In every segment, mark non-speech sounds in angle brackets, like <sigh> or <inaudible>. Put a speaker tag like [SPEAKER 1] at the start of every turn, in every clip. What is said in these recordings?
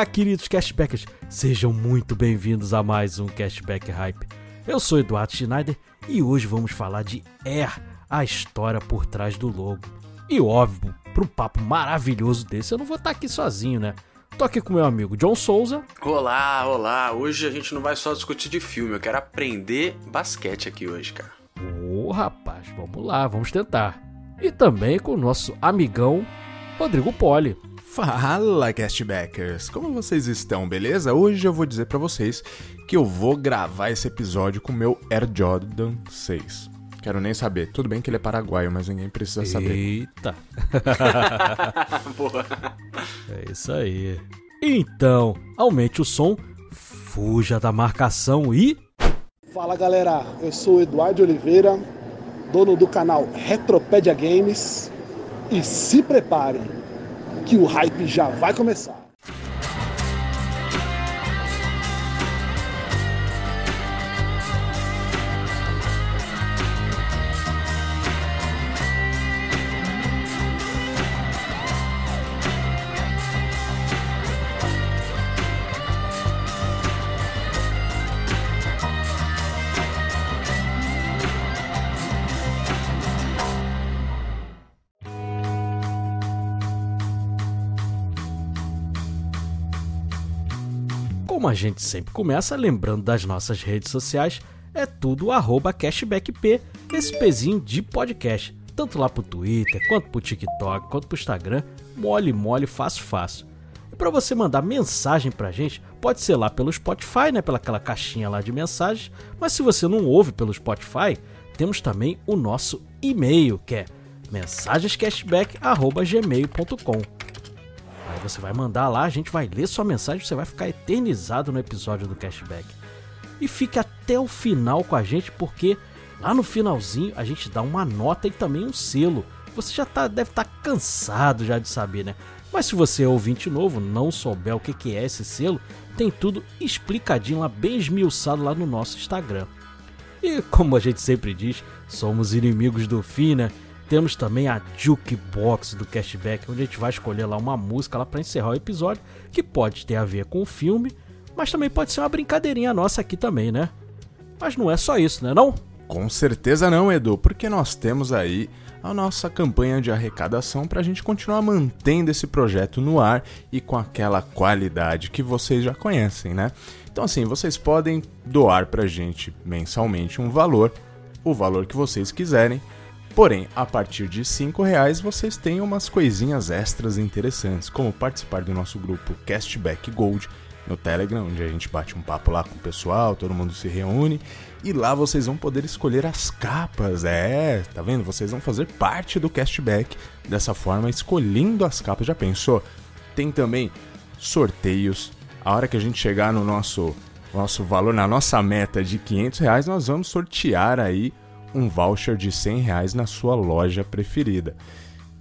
[SPEAKER 1] Olá, queridos cashbackers, sejam muito bem-vindos a mais um Cashback Hype. Eu sou Eduardo Schneider e hoje vamos falar de Air, a história por trás do logo. E óbvio, para um papo maravilhoso desse, eu não vou estar aqui sozinho, né? Tô aqui com meu amigo John Souza.
[SPEAKER 2] Olá, olá. Hoje a gente não vai só discutir de filme, eu quero aprender basquete aqui hoje, cara.
[SPEAKER 1] Ô, oh, rapaz, vamos lá, vamos tentar. E também com o nosso amigão Rodrigo Poli.
[SPEAKER 3] Fala, castbackers! Como vocês estão, beleza? Hoje eu vou dizer para vocês que eu vou gravar esse episódio com o meu Air Jordan 6. Quero nem saber. Tudo bem que ele é paraguaio, mas ninguém precisa saber.
[SPEAKER 1] Eita! <laughs> Boa. É isso aí. Então, aumente o som, fuja da marcação e.
[SPEAKER 4] Fala galera, eu sou Eduardo Oliveira, dono do canal Retropédia Games. E se preparem, que o hype já vai começar.
[SPEAKER 1] Como a gente sempre começa lembrando das nossas redes sociais, é tudo arroba cashbackp, esse pezinho de podcast. Tanto lá pro Twitter, quanto pro TikTok, quanto pro Instagram, mole, mole, fácil, fácil. E para você mandar mensagem pra gente, pode ser lá pelo Spotify, né, pelaquela caixinha lá de mensagens, mas se você não ouve pelo Spotify, temos também o nosso e-mail, que é mensagenscashback@gmail.com você vai mandar lá, a gente vai ler sua mensagem, você vai ficar eternizado no episódio do cashback. E fique até o final com a gente, porque lá no finalzinho a gente dá uma nota e também um selo. Você já tá, deve estar tá cansado já de saber, né? Mas se você é ouvinte novo, não souber o que, que é esse selo, tem tudo explicadinho lá, bem esmiuçado lá no nosso Instagram. E como a gente sempre diz, somos inimigos do fim, né? Temos também a Jukebox do Cashback, onde a gente vai escolher lá uma música lá para encerrar o episódio, que pode ter a ver com o filme, mas também pode ser uma brincadeirinha nossa aqui também, né? Mas não é só isso, né não?
[SPEAKER 3] Com certeza não, Edu, porque nós temos aí a nossa campanha de arrecadação para a gente continuar mantendo esse projeto no ar e com aquela qualidade que vocês já conhecem, né? Então assim, vocês podem doar para a gente mensalmente um valor, o valor que vocês quiserem, Porém, a partir de R$ reais vocês têm umas coisinhas extras interessantes, como participar do nosso grupo Castback Gold no Telegram, onde a gente bate um papo lá com o pessoal, todo mundo se reúne e lá vocês vão poder escolher as capas. É, tá vendo? Vocês vão fazer parte do Castback dessa forma, escolhendo as capas. Já pensou? Tem também sorteios. A hora que a gente chegar no nosso nosso valor, na nossa meta de 500 reais, nós vamos sortear aí um voucher de 100 reais na sua loja preferida.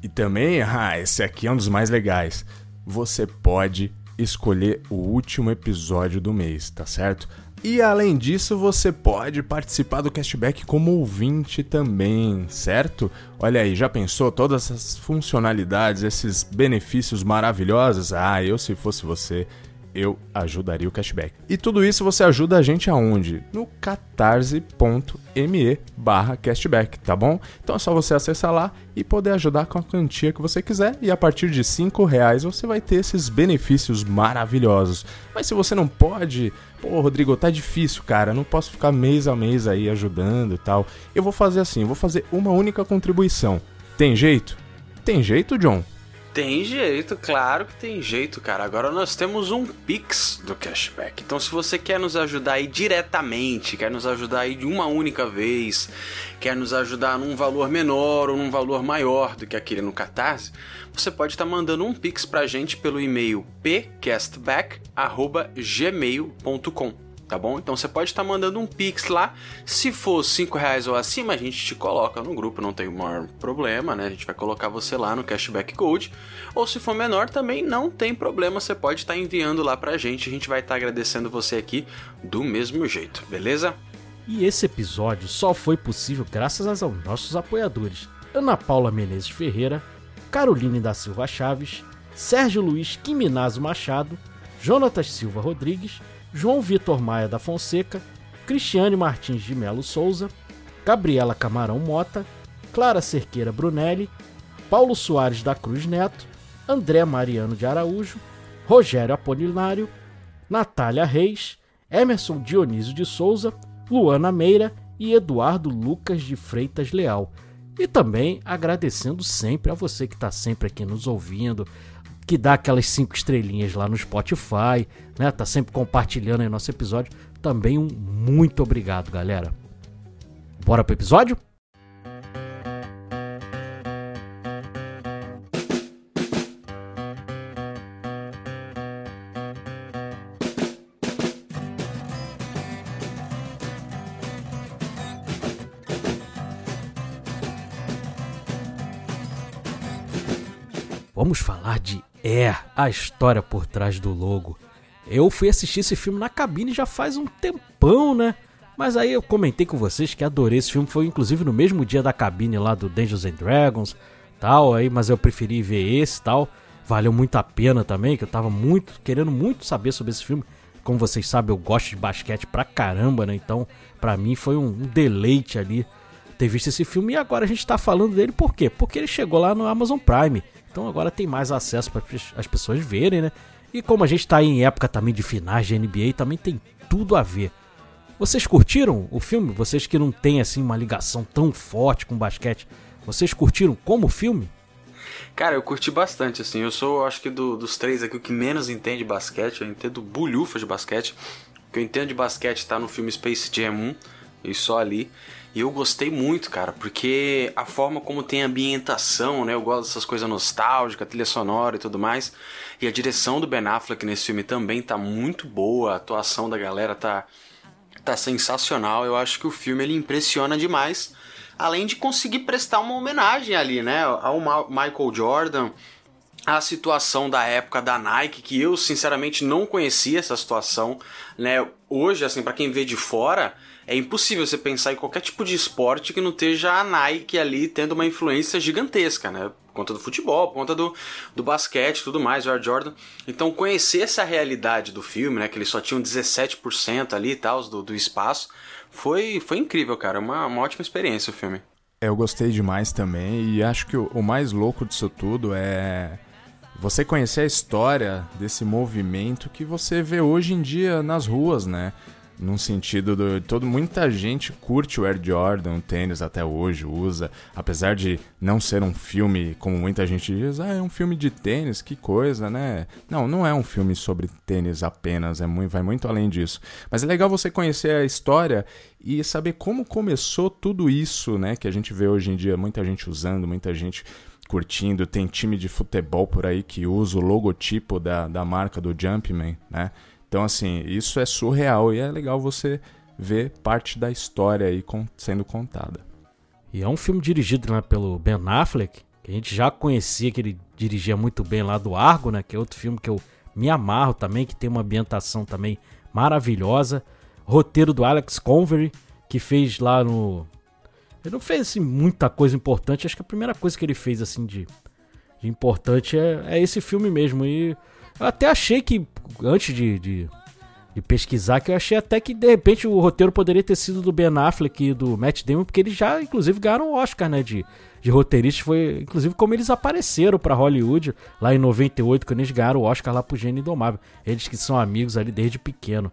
[SPEAKER 3] E também, ah, esse aqui é um dos mais legais. Você pode escolher o último episódio do mês, tá certo? E além disso, você pode participar do cashback como ouvinte também, certo? Olha aí, já pensou todas essas funcionalidades, esses benefícios maravilhosos? Ah, eu se fosse você, eu ajudaria o cashback. E tudo isso você ajuda a gente aonde? No catarse.me barra cashback, tá bom? Então é só você acessar lá e poder ajudar com a quantia que você quiser e a partir de 5 reais você vai ter esses benefícios maravilhosos. Mas se você não pode, pô Rodrigo, tá difícil cara, não posso ficar mês a mês aí ajudando e tal. Eu vou fazer assim, vou fazer uma única contribuição. Tem jeito? Tem jeito, John?
[SPEAKER 2] Tem jeito, claro que tem jeito, cara. Agora nós temos um Pix do cashback. Então, se você quer nos ajudar aí diretamente, quer nos ajudar aí de uma única vez, quer nos ajudar num valor menor ou num valor maior do que aquele no Catarse, você pode estar tá mandando um Pix pra gente pelo e-mail pcastback.gmail.com tá bom? Então você pode estar tá mandando um pix lá. Se for 5 reais ou acima, a gente te coloca no grupo, não tem o maior problema, né? A gente vai colocar você lá no Cashback Gold. Ou se for menor, também não tem problema, você pode estar tá enviando lá pra gente. A gente vai estar tá agradecendo você aqui do mesmo jeito, beleza?
[SPEAKER 1] E esse episódio só foi possível graças aos nossos apoiadores: Ana Paula Menezes Ferreira, Caroline da Silva Chaves, Sérgio Luiz Quiminazo Machado, Jonatas Silva Rodrigues. João Vitor Maia da Fonseca, Cristiane Martins de Melo Souza, Gabriela Camarão Mota, Clara Cerqueira Brunelli, Paulo Soares da Cruz Neto, André Mariano de Araújo, Rogério Apolinário, Natália Reis, Emerson Dionísio de Souza, Luana Meira e Eduardo Lucas de Freitas Leal. E também agradecendo sempre a você que está sempre aqui nos ouvindo, que dá aquelas cinco estrelinhas lá no Spotify, né? Tá sempre compartilhando aí nosso episódio. Também um muito obrigado, galera. Bora pro episódio? Vamos falar de é, a história por trás do logo. Eu fui assistir esse filme na cabine já faz um tempão, né? Mas aí eu comentei com vocês que adorei esse filme, foi inclusive no mesmo dia da cabine lá do Dungeons and Dragons, tal, aí, mas eu preferi ver esse, tal. Valeu muito a pena também, que eu tava muito querendo muito saber sobre esse filme. Como vocês sabem, eu gosto de basquete pra caramba, né? Então, pra mim foi um, um deleite ali ter visto esse filme e agora a gente tá falando dele por quê? Porque ele chegou lá no Amazon Prime. Então agora tem mais acesso para as pessoas verem, né? E como a gente está em época também de finais de NBA, também tem tudo a ver. Vocês curtiram o filme? Vocês que não têm assim uma ligação tão forte com basquete, vocês curtiram como filme?
[SPEAKER 2] Cara, eu curti bastante, assim. Eu sou, acho que do, dos três aqui, o que menos entende basquete. Eu entendo bulhufa de basquete. O que eu entendo de basquete tá no filme Space Jam 1 e só ali. E eu gostei muito, cara, porque a forma como tem ambientação, né? Eu gosto dessas coisas nostálgicas, trilha sonora e tudo mais. E a direção do Ben Affleck nesse filme também tá muito boa, a atuação da galera tá, tá sensacional. Eu acho que o filme ele impressiona demais. Além de conseguir prestar uma homenagem ali, né? Ao Michael Jordan, a situação da época da Nike, que eu sinceramente não conhecia essa situação, né? Hoje, assim, para quem vê de fora, é impossível você pensar em qualquer tipo de esporte que não esteja a Nike ali tendo uma influência gigantesca, né? Por conta do futebol, por conta do, do basquete tudo mais, o Air Jordan. Então, conhecer essa realidade do filme, né? Que eles só tinham 17% ali e tal, do, do espaço, foi, foi incrível, cara. Uma, uma ótima experiência o filme.
[SPEAKER 3] Eu gostei demais também e acho que o, o mais louco disso tudo é você conhecer a história desse movimento que você vê hoje em dia nas ruas, né? Num sentido do todo muita gente curte o Air Jordan, o tênis até hoje usa, apesar de não ser um filme como muita gente diz, ah, é um filme de tênis, que coisa, né? Não, não é um filme sobre tênis apenas, é muito, vai muito além disso. Mas é legal você conhecer a história e saber como começou tudo isso, né, que a gente vê hoje em dia, muita gente usando, muita gente curtindo, tem time de futebol por aí que usa o logotipo da, da marca do Jumpman, né? Então, assim, isso é surreal e é legal você ver parte da história aí sendo contada.
[SPEAKER 1] E é um filme dirigido né, pelo Ben Affleck, que a gente já conhecia que ele dirigia muito bem lá do Argo, né? Que é outro filme que eu me amarro também, que tem uma ambientação também maravilhosa. Roteiro do Alex Convery, que fez lá no. Ele não fez assim, muita coisa importante, acho que a primeira coisa que ele fez assim de, de importante é, é esse filme mesmo. E eu até achei que, antes de, de, de, pesquisar, que eu achei até que de repente o roteiro poderia ter sido do Ben Affleck e do Matt Damon, porque eles já, inclusive, ganharam o Oscar, né? De, de roteirista. Foi, inclusive, como eles apareceram para Hollywood lá em 98, quando eles ganharam o Oscar lá pro Gênio Indomável. Eles que são amigos ali desde pequeno.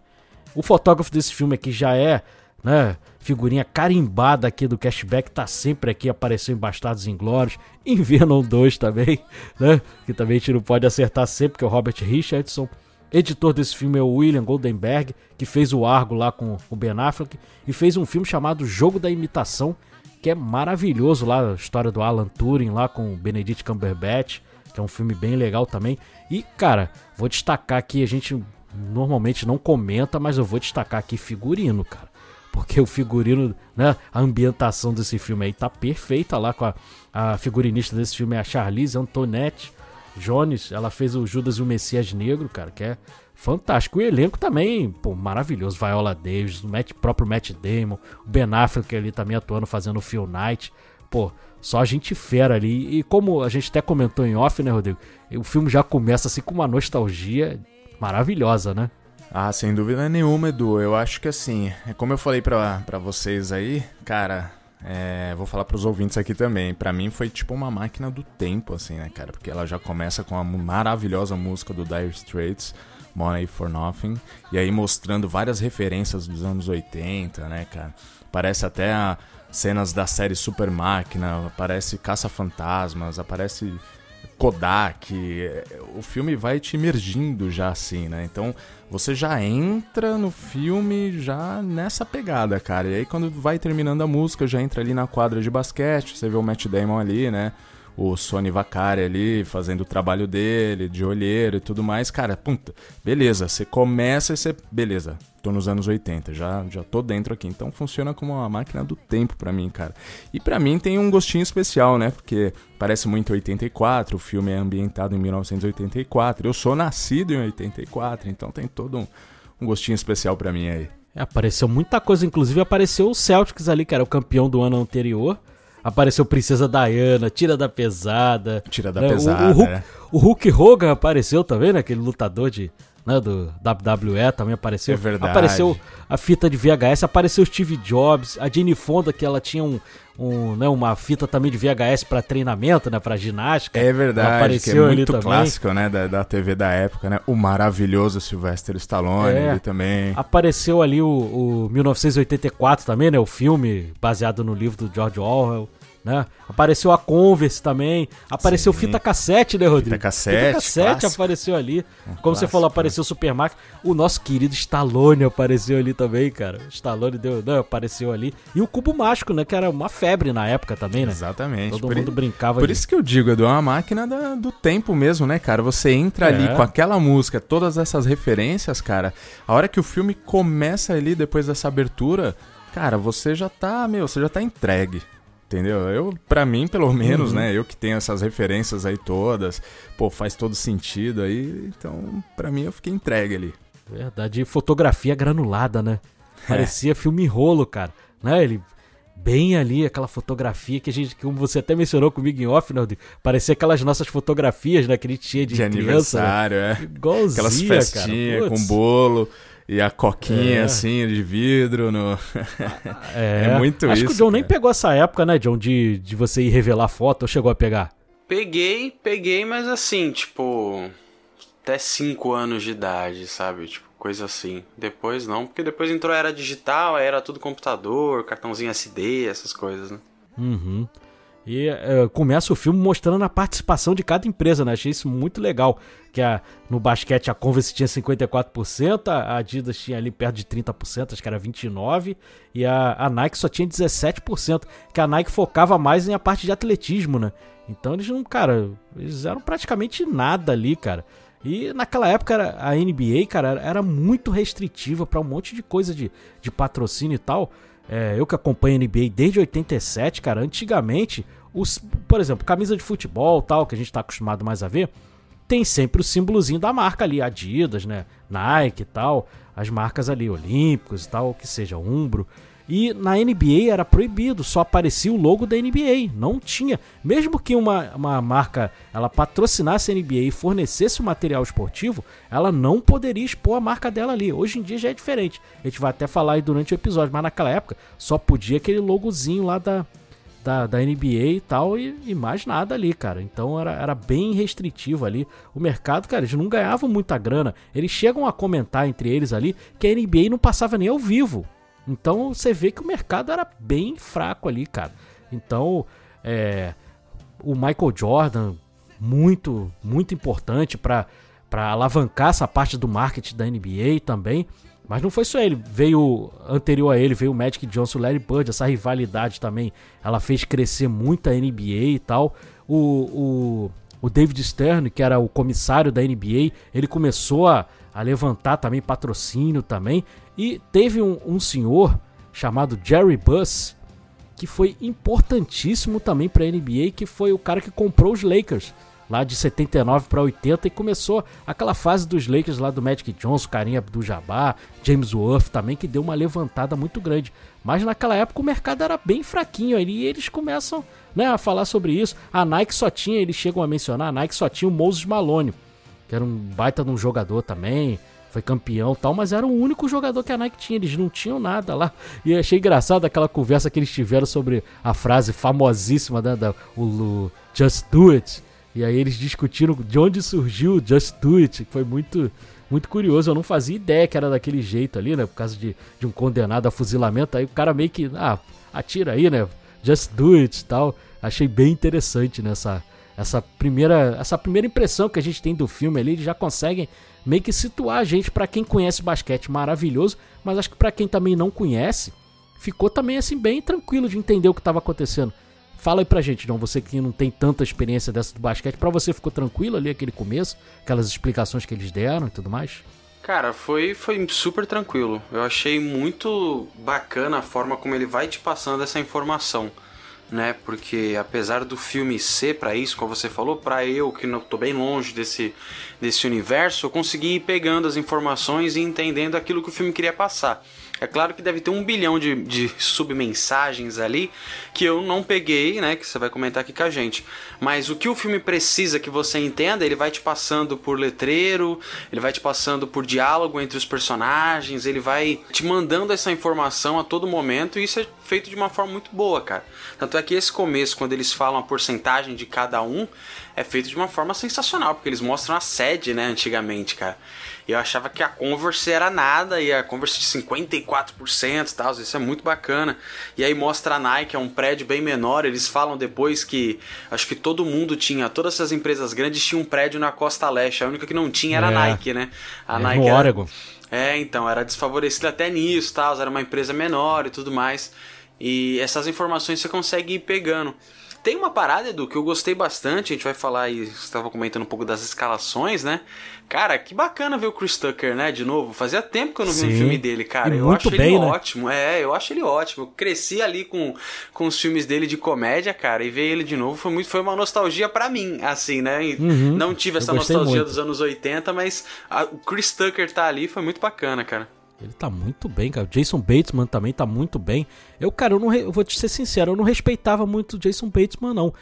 [SPEAKER 1] O fotógrafo desse filme aqui já é né? Figurinha carimbada aqui do Cashback, tá sempre aqui, apareceu em Bastardos Inglórios, <laughs> em Venom 2 também, né? Que também a gente não pode acertar sempre, que é o Robert Richardson. Editor desse filme é o William Goldenberg, que fez o Argo lá com o Ben Affleck e fez um filme chamado Jogo da Imitação, que é maravilhoso lá, a história do Alan Turing lá com o Benedict Cumberbatch, que é um filme bem legal também. E, cara, vou destacar aqui, a gente normalmente não comenta, mas eu vou destacar aqui figurino, cara. Porque o figurino, né, a ambientação desse filme aí tá perfeita lá com a, a figurinista desse filme é a Charlize Antoinette Jones, ela fez o Judas e o Messias Negro, cara, que é fantástico. O elenco também, pô, maravilhoso. Viola Davis, o Matt, próprio Matt Damon, o Ben Affleck ali também atuando fazendo o Phil Knight. Pô, só a gente fera ali. E como a gente até comentou em off, né, Rodrigo? O filme já começa assim com uma nostalgia maravilhosa, né?
[SPEAKER 3] Ah, sem dúvida nenhuma, Edu. Eu acho que assim, é como eu falei pra vocês aí, cara, é, vou falar para os ouvintes aqui também. Para mim foi tipo uma máquina do tempo, assim, né, cara? Porque ela já começa com a maravilhosa música do Dire Straits, Money for Nothing, e aí mostrando várias referências dos anos 80, né, cara? Parece até cenas da série Super Máquina, aparece Caça-Fantasmas, aparece Kodak. O filme vai te emergindo já assim, né? Então você já entra no filme já nessa pegada, cara. E aí quando vai terminando a música, já entra ali na quadra de basquete, você vê o Matt Damon ali, né? O Sony Vacari ali fazendo o trabalho dele, de olheiro e tudo mais. Cara, puta, beleza, você começa e você. Beleza, tô nos anos 80, já, já tô dentro aqui. Então funciona como uma máquina do tempo para mim, cara. E para mim tem um gostinho especial, né? Porque parece muito 84, o filme é ambientado em 1984. Eu sou nascido em 84, então tem todo um, um gostinho especial para mim aí.
[SPEAKER 1] É, apareceu muita coisa, inclusive apareceu o Celtics ali, que era o campeão do ano anterior. Apareceu Princesa Diana, Tira da Pesada.
[SPEAKER 3] Tira da né? Pesada.
[SPEAKER 1] O, o, Hulk, é. o Hulk Hogan apareceu também, né? Aquele lutador de, né, do WWE também apareceu.
[SPEAKER 3] É verdade.
[SPEAKER 1] Apareceu a fita de VHS, apareceu Steve Jobs, a Jenny Fonda, que ela tinha um, um, né, uma fita também de VHS para treinamento, né, para ginástica.
[SPEAKER 3] É verdade, apareceu é muito clássico, né, da, da TV da época, né? O maravilhoso Sylvester Stallone é, também.
[SPEAKER 1] Apareceu ali o, o 1984 também, né, o filme baseado no livro do George Orwell. Né? Apareceu a Converse também. Apareceu Sim. fita cassete, né, Rodrigo?
[SPEAKER 3] Fita cassete. Fita cassete
[SPEAKER 1] clássico. apareceu ali. Como clássico, você falou, apareceu o Super Mac. O nosso querido Stallone apareceu ali também, cara. O Stallone deu, não, apareceu ali. E o Cubo Mágico, né? Que era uma febre na época também, né?
[SPEAKER 3] Exatamente.
[SPEAKER 1] Todo por mundo brincava
[SPEAKER 3] Por ali. isso que eu digo, Edu, é uma máquina da, do tempo mesmo, né, cara? Você entra é. ali com aquela música, todas essas referências, cara. A hora que o filme começa ali, depois dessa abertura, cara, você já tá, meu, você já tá entregue. Entendeu? Eu, para mim, pelo menos, uhum. né? Eu que tenho essas referências aí todas, pô, faz todo sentido aí. Então, para mim, eu fiquei entregue ali.
[SPEAKER 1] Verdade. fotografia granulada, né? É. Parecia é. filme rolo, cara. Né? Ele bem ali, aquela fotografia que a gente, como você até mencionou comigo em off, né? Parecia aquelas nossas fotografias, né? Que a gente tinha de,
[SPEAKER 3] de criança, aniversário,
[SPEAKER 1] né? é. Igualzinha,
[SPEAKER 3] Aquelas festinhas com bolo. E a coquinha, é. assim, de vidro no. <laughs>
[SPEAKER 1] é. é muito Acho isso. Acho que o John cara. nem pegou essa época, né, John, de, de você ir revelar foto ou chegou a pegar?
[SPEAKER 2] Peguei, peguei, mas assim, tipo. Até 5 anos de idade, sabe? Tipo, coisa assim. Depois não, porque depois entrou a era digital, era tudo computador, cartãozinho SD, essas coisas, né?
[SPEAKER 1] Uhum. E uh, começa o filme mostrando a participação de cada empresa, né? Achei isso muito legal. Que a, no basquete a Converse tinha 54%, a Adidas tinha ali perto de 30%, acho que era 29%, e a, a Nike só tinha 17%, que a Nike focava mais em a parte de atletismo, né? Então eles não, cara, eles eram praticamente nada ali, cara. E naquela época a NBA, cara, era muito restritiva para um monte de coisa de, de patrocínio e tal. É, eu que acompanho a NBA desde 87, cara, antigamente os, por exemplo, camisa de futebol, tal, que a gente está acostumado mais a ver, tem sempre o símbolozinho da marca ali, Adidas, né, Nike e tal, as marcas ali, Olímpicos e tal, que seja, Umbro. E na NBA era proibido, só aparecia o logo da NBA, não tinha. Mesmo que uma, uma marca ela patrocinasse a NBA e fornecesse o material esportivo, ela não poderia expor a marca dela ali. Hoje em dia já é diferente. A gente vai até falar aí durante o episódio, mas naquela época só podia aquele logozinho lá da, da, da NBA e tal, e, e, mais nada ali, cara. Então era, era bem restritivo ali. O mercado, cara, eles não ganhavam muita grana. Eles chegam a comentar entre eles ali que a NBA não passava nem ao vivo. Então você vê que o mercado era bem fraco ali, cara. Então, é, o Michael Jordan, muito, muito importante para alavancar essa parte do marketing da NBA também. Mas não foi só ele, veio anterior a ele, veio o Magic Johnson, o Larry Bird, essa rivalidade também, ela fez crescer muito a NBA e tal. O, o, o David Stern, que era o comissário da NBA, ele começou a, a levantar também patrocínio também. E teve um, um senhor chamado Jerry Buss, que foi importantíssimo também para a NBA, que foi o cara que comprou os Lakers lá de 79 para 80 e começou aquela fase dos Lakers lá do Magic Johnson, carinha do Jabbar, James Worth também, que deu uma levantada muito grande. Mas naquela época o mercado era bem fraquinho e eles começam né, a falar sobre isso. A Nike só tinha, eles chegam a mencionar, a Nike só tinha o Moses Malone, que era um baita de um jogador também, foi campeão tal, mas era o único jogador que a Nike tinha, eles não tinham nada lá. E achei engraçado aquela conversa que eles tiveram sobre a frase famosíssima né, da, o, o Just Do It, e aí eles discutiram de onde surgiu Just Do It, que foi muito, muito curioso. Eu não fazia ideia que era daquele jeito ali, né? Por causa de, de um condenado a fuzilamento. Aí o cara meio que, ah, atira aí, né? Just Do It e tal. Achei bem interessante nessa essa primeira, essa primeira impressão que a gente tem do filme ali. Eles já conseguem meio que situar a gente para quem conhece basquete maravilhoso, mas acho que para quem também não conhece, ficou também assim bem tranquilo de entender o que estava acontecendo. Fala aí pra gente, não, você que não tem tanta experiência dessa do basquete, pra você ficou tranquilo ali aquele começo, aquelas explicações que eles deram e tudo mais?
[SPEAKER 2] Cara, foi, foi super tranquilo. Eu achei muito bacana a forma como ele vai te passando essa informação, né? Porque apesar do filme ser para isso, como você falou, para eu que não tô bem longe desse desse universo, eu consegui ir pegando as informações e entendendo aquilo que o filme queria passar. É claro que deve ter um bilhão de, de submensagens ali que eu não peguei, né? Que você vai comentar aqui com a gente. Mas o que o filme precisa que você entenda, ele vai te passando por letreiro, ele vai te passando por diálogo entre os personagens, ele vai te mandando essa informação a todo momento e isso é feito de uma forma muito boa, cara. Tanto é que esse começo, quando eles falam a porcentagem de cada um, é feito de uma forma sensacional, porque eles mostram a sede, né, antigamente, cara. Eu achava que a Converse era nada e a Converse de 54% e tal, isso é muito bacana. E aí mostra a Nike, é um prédio bem menor, eles falam depois que acho que todo mundo tinha, todas essas empresas grandes tinham um prédio na costa leste, a única que não tinha era a é. Nike, né? A
[SPEAKER 1] é Nike no era... Oregon.
[SPEAKER 2] É, então, era desfavorecida até nisso, tal, era uma empresa menor e tudo mais. E essas informações você consegue ir pegando. Tem uma parada, Edu, que eu gostei bastante, a gente vai falar aí, você estava comentando um pouco das escalações, né? Cara, que bacana ver o Chris Tucker, né, de novo. Fazia tempo que eu não vi Sim. um filme dele, cara. E eu acho bem, ele né? ótimo. É, eu acho ele ótimo. Eu cresci ali com, com os filmes dele de comédia, cara, e ver ele de novo foi muito foi uma nostalgia para mim, assim, né? Uhum. Não tive essa nostalgia muito. dos anos 80, mas a, o Chris Tucker tá ali foi muito bacana, cara.
[SPEAKER 1] Ele tá muito bem, cara. O Jason Bateman também tá muito bem. Eu, cara, eu, não eu vou te ser sincero, eu não respeitava muito o Jason Bateman, não.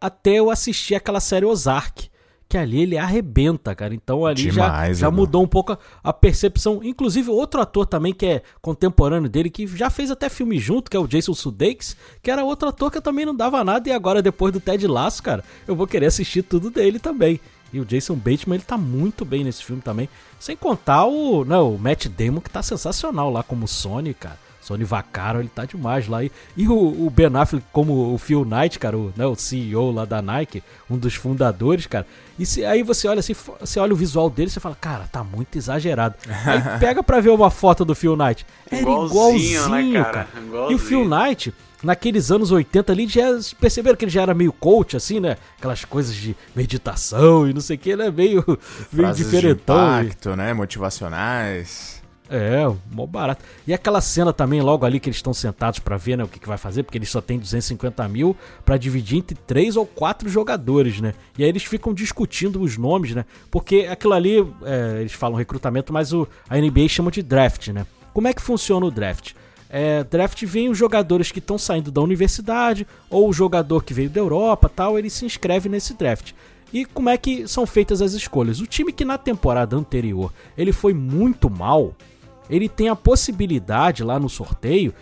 [SPEAKER 1] Até eu assistir aquela série Ozark. Que ali ele arrebenta, cara. Então ali Demais, já, já mudou um pouco a, a, percepção. Inclusive, outro ator também que é contemporâneo dele, que já fez até filme junto, que é o Jason Sudeikis, que era outro ator que também não dava nada. E agora, depois do Ted Lasso, cara, eu vou querer assistir tudo dele também. E o Jason Bateman, ele tá muito bem nesse filme também. Sem contar o, não, né, o Matt Damon, que tá sensacional lá como Sony, cara. Sony Vaccaro, ele tá demais lá. E, e o, o, Ben Affleck como o Phil Knight, cara, o, né, o CEO lá da Nike, um dos fundadores, cara. E se, aí você olha assim, você olha o visual dele e você fala, cara, tá muito exagerado. <laughs> Aí pega pra ver uma foto do Phil Knight. Era igualzinho, igualzinho né, cara? cara. Igualzinho. E o Phil Knight naqueles anos 80 ali, já perceberam que ele já era meio coach, assim, né? Aquelas coisas de meditação e não sei o que, né? Meio, <laughs> meio diferentão.
[SPEAKER 3] De impacto, né? Motivacionais.
[SPEAKER 1] É, mó barato. E aquela cena também, logo ali que eles estão sentados para ver né, o que, que vai fazer, porque eles só tem 250 mil para dividir entre três ou quatro jogadores, né? E aí eles ficam discutindo os nomes, né? Porque aquilo ali, é, eles falam recrutamento, mas o, a NBA chama de draft, né? Como é que funciona o draft? É, draft vem os jogadores que estão saindo da universidade ou o jogador que veio da Europa, tal, ele se inscreve nesse draft. E como é que são feitas as escolhas? O time que na temporada anterior ele foi muito mal, ele tem a possibilidade lá no sorteio,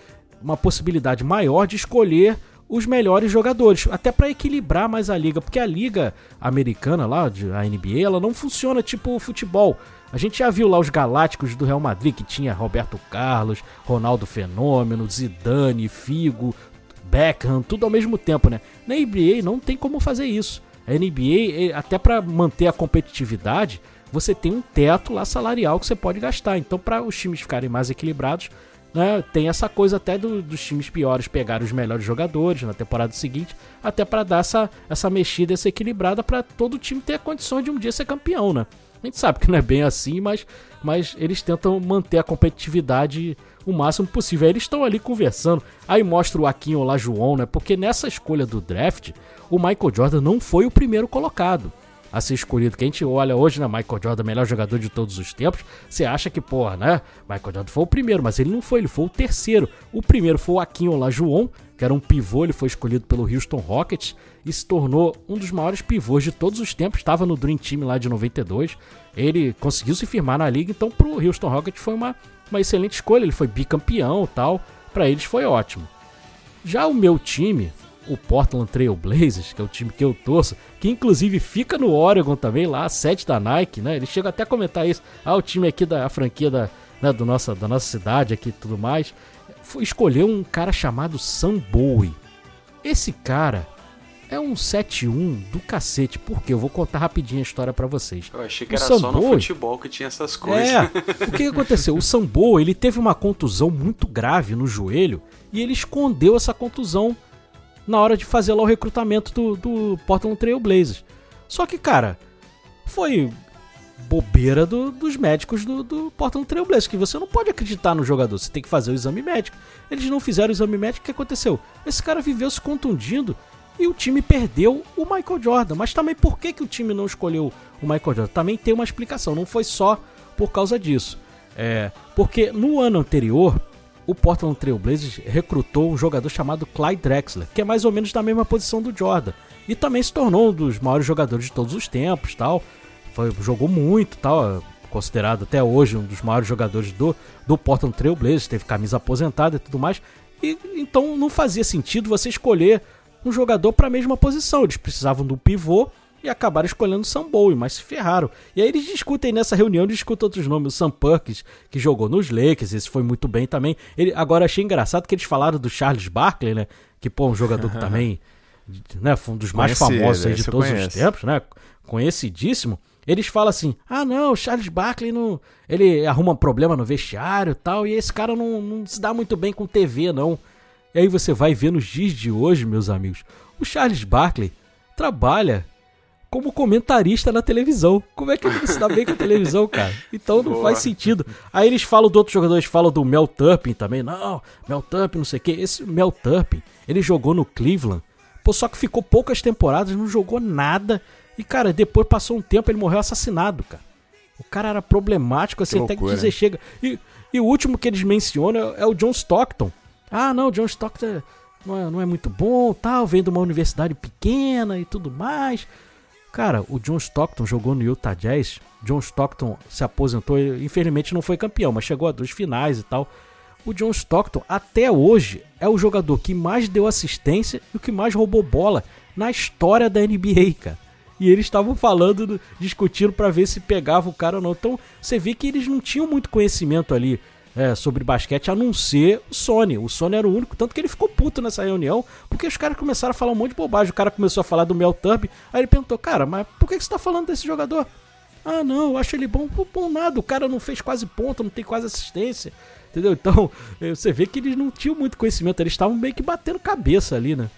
[SPEAKER 1] uma possibilidade maior de escolher os melhores jogadores, até para equilibrar mais a liga, porque a liga americana lá, a NBA, ela não funciona tipo futebol. A gente já viu lá os Galácticos do Real Madrid, que tinha Roberto Carlos, Ronaldo Fenômeno, Zidane, Figo, Beckham, tudo ao mesmo tempo, né? Na NBA não tem como fazer isso. A NBA, até para manter a competitividade, você tem um teto lá salarial que você pode gastar. Então, para os times ficarem mais equilibrados, né, tem essa coisa até do, dos times piores pegar os melhores jogadores na temporada seguinte, até para dar essa, essa mexida, essa equilibrada para todo time ter a condição de um dia ser campeão, né? A gente sabe que não é bem assim, mas, mas eles tentam manter a competitividade o máximo possível. Aí eles estão ali conversando. Aí mostra o Akin Olajuwon, né? Porque nessa escolha do draft, o Michael Jordan não foi o primeiro colocado a ser escolhido. Que a gente olha hoje, né? Michael Jordan, melhor jogador de todos os tempos. Você acha que, porra, né? Michael Jordan foi o primeiro, mas ele não foi, ele foi o terceiro. O primeiro foi o Akin Olajuwon, que era um pivô, ele foi escolhido pelo Houston Rockets e se tornou um dos maiores pivôs de todos os tempos. Estava no Dream Team lá de 92. Ele conseguiu se firmar na liga, então pro Houston Rockets foi uma, uma excelente escolha. Ele foi bicampeão tal. Para eles foi ótimo. Já o meu time, o Portland Trail Blazers, que é o time que eu torço, que inclusive fica no Oregon também, lá, a sede da Nike, né? Ele chega até a comentar isso. Ah, o time aqui da franquia da, né, do nossa, da nossa cidade aqui e tudo mais. Foi escolher um cara chamado Sam Bowie. Esse cara é um 7-1 do cacete. Por quê? Eu vou contar rapidinho a história para vocês.
[SPEAKER 2] Eu achei que o era Sambo, só no futebol que tinha essas coisas.
[SPEAKER 1] É, <laughs> o que aconteceu? O Sambo, ele teve uma contusão muito grave no joelho e ele escondeu essa contusão na hora de fazer lá o recrutamento do, do Portland Trail Blazers. Só que, cara, foi bobeira do, dos médicos do, do Portland Trail Blazers, que você não pode acreditar no jogador, você tem que fazer o exame médico. Eles não fizeram o exame médico, o que aconteceu? Esse cara viveu se contundindo e o time perdeu o Michael Jordan. Mas também por que, que o time não escolheu o Michael Jordan? Também tem uma explicação, não foi só por causa disso. É, porque no ano anterior, o Portland Trail Blazers recrutou um jogador chamado Clyde Drexler, que é mais ou menos da mesma posição do Jordan. E também se tornou um dos maiores jogadores de todos os tempos, tal. Foi, jogou muito, tal, considerado até hoje um dos maiores jogadores do, do Portland Trail Blazers, teve camisa aposentada e tudo mais. E então não fazia sentido você escolher um jogador para a mesma posição. Eles precisavam do pivô e acabaram escolhendo o Sam Bowie, mas se ferraram. E aí eles discutem nessa reunião, discutem outros nomes. O Sam Perkins, que jogou nos Lakers, esse foi muito bem também. Ele, agora achei engraçado que eles falaram do Charles Barkley, né? Que, pô, um jogador que também <laughs> né, foi um dos mais Conheci famosos ele, de todos os tempos, né? Conhecidíssimo. Eles falam assim: ah, não, o Charles Barkley não. Ele arruma problema no vestiário e tal, e esse cara não, não se dá muito bem com TV, não. E aí você vai ver nos dias de hoje, meus amigos, o Charles Barkley trabalha como comentarista na televisão. Como é que ele se dá bem com a televisão, cara? Então não Boa. faz sentido. Aí eles falam do outros jogadores, falam do Mel Turpin também. Não, Mel Turpin, não sei o que. Esse Mel Turpin, ele jogou no Cleveland. Pô, só que ficou poucas temporadas, não jogou nada. E, cara, depois passou um tempo, ele morreu assassinado, cara. O cara era problemático, assim, até que dizer chega. E, e o último que eles mencionam é, é o John Stockton. Ah, não, o John Stockton não é, não é muito bom, tal, vem de uma universidade pequena e tudo mais. Cara, o John Stockton jogou no Utah Jazz. John Stockton se aposentou, infelizmente não foi campeão, mas chegou a duas finais e tal. O John Stockton, até hoje, é o jogador que mais deu assistência e o que mais roubou bola na história da NBA, cara. E eles estavam falando, discutindo para ver se pegava o cara ou não. Então você vê que eles não tinham muito conhecimento ali é, sobre basquete a não ser o Sony. O Sony era o único, tanto que ele ficou puto nessa reunião, porque os caras começaram a falar um monte de bobagem. O cara começou a falar do Mel Turb, aí ele perguntou, cara, mas por que você tá falando desse jogador? Ah, não, eu acho ele bom. Bom nada, o cara não fez quase ponto, não tem quase assistência. Entendeu? Então, <laughs> você vê que eles não tinham muito conhecimento, eles estavam meio que batendo cabeça ali, né?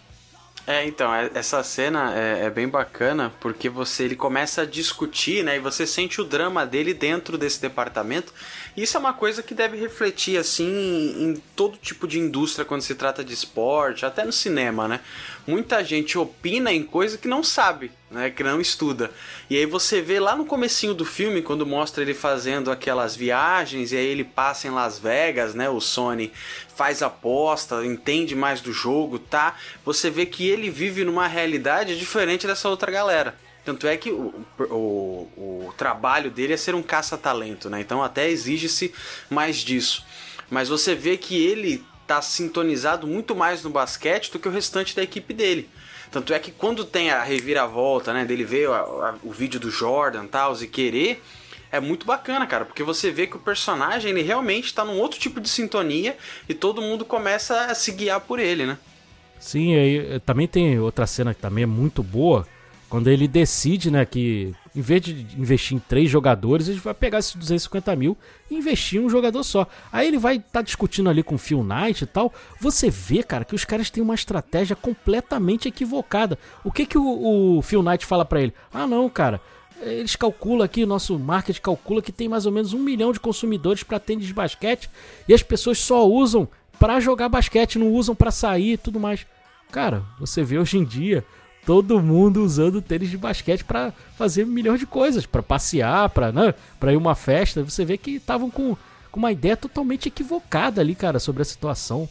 [SPEAKER 2] É, então, é, essa cena é, é, bem bacana porque você ele começa a discutir, né? E você sente o drama dele dentro desse departamento. Isso é uma coisa que deve refletir, assim, em todo tipo de indústria quando se trata de esporte, até no cinema, né? Muita gente opina em coisa que não sabe, né? Que não estuda. E aí você vê lá no comecinho do filme, quando mostra ele fazendo aquelas viagens, e aí ele passa em Las Vegas, né? O Sony faz aposta, entende mais do jogo, tá? Você vê que ele vive numa realidade diferente dessa outra galera. Tanto é que o, o, o trabalho dele é ser um caça-talento, né? Então até exige-se mais disso. Mas você vê que ele tá sintonizado muito mais no basquete do que o restante da equipe dele. Tanto é que quando tem a reviravolta, né, dele ver o, a, o vídeo do Jordan tal, e querer é muito bacana, cara, porque você vê que o personagem ele realmente tá num outro tipo de sintonia e todo mundo começa a se guiar por ele, né?
[SPEAKER 1] Sim, aí eh, também tem outra cena que também é muito boa, quando ele decide, né, que em vez de investir em três jogadores, ele vai pegar esses 250 mil e investir em um jogador só. Aí ele vai estar tá discutindo ali com o Phil Knight e tal. Você vê, cara, que os caras têm uma estratégia completamente equivocada. O que que o, o Phil Knight fala para ele? Ah, não, cara, eles calculam aqui, o nosso market calcula que tem mais ou menos um milhão de consumidores para tênis de basquete e as pessoas só usam para jogar basquete, não usam para sair e tudo mais. Cara, você vê hoje em dia todo mundo usando tênis de basquete para fazer milhões de coisas, para passear, para né, para ir uma festa. Você vê que estavam com, com uma ideia totalmente equivocada ali, cara, sobre a situação.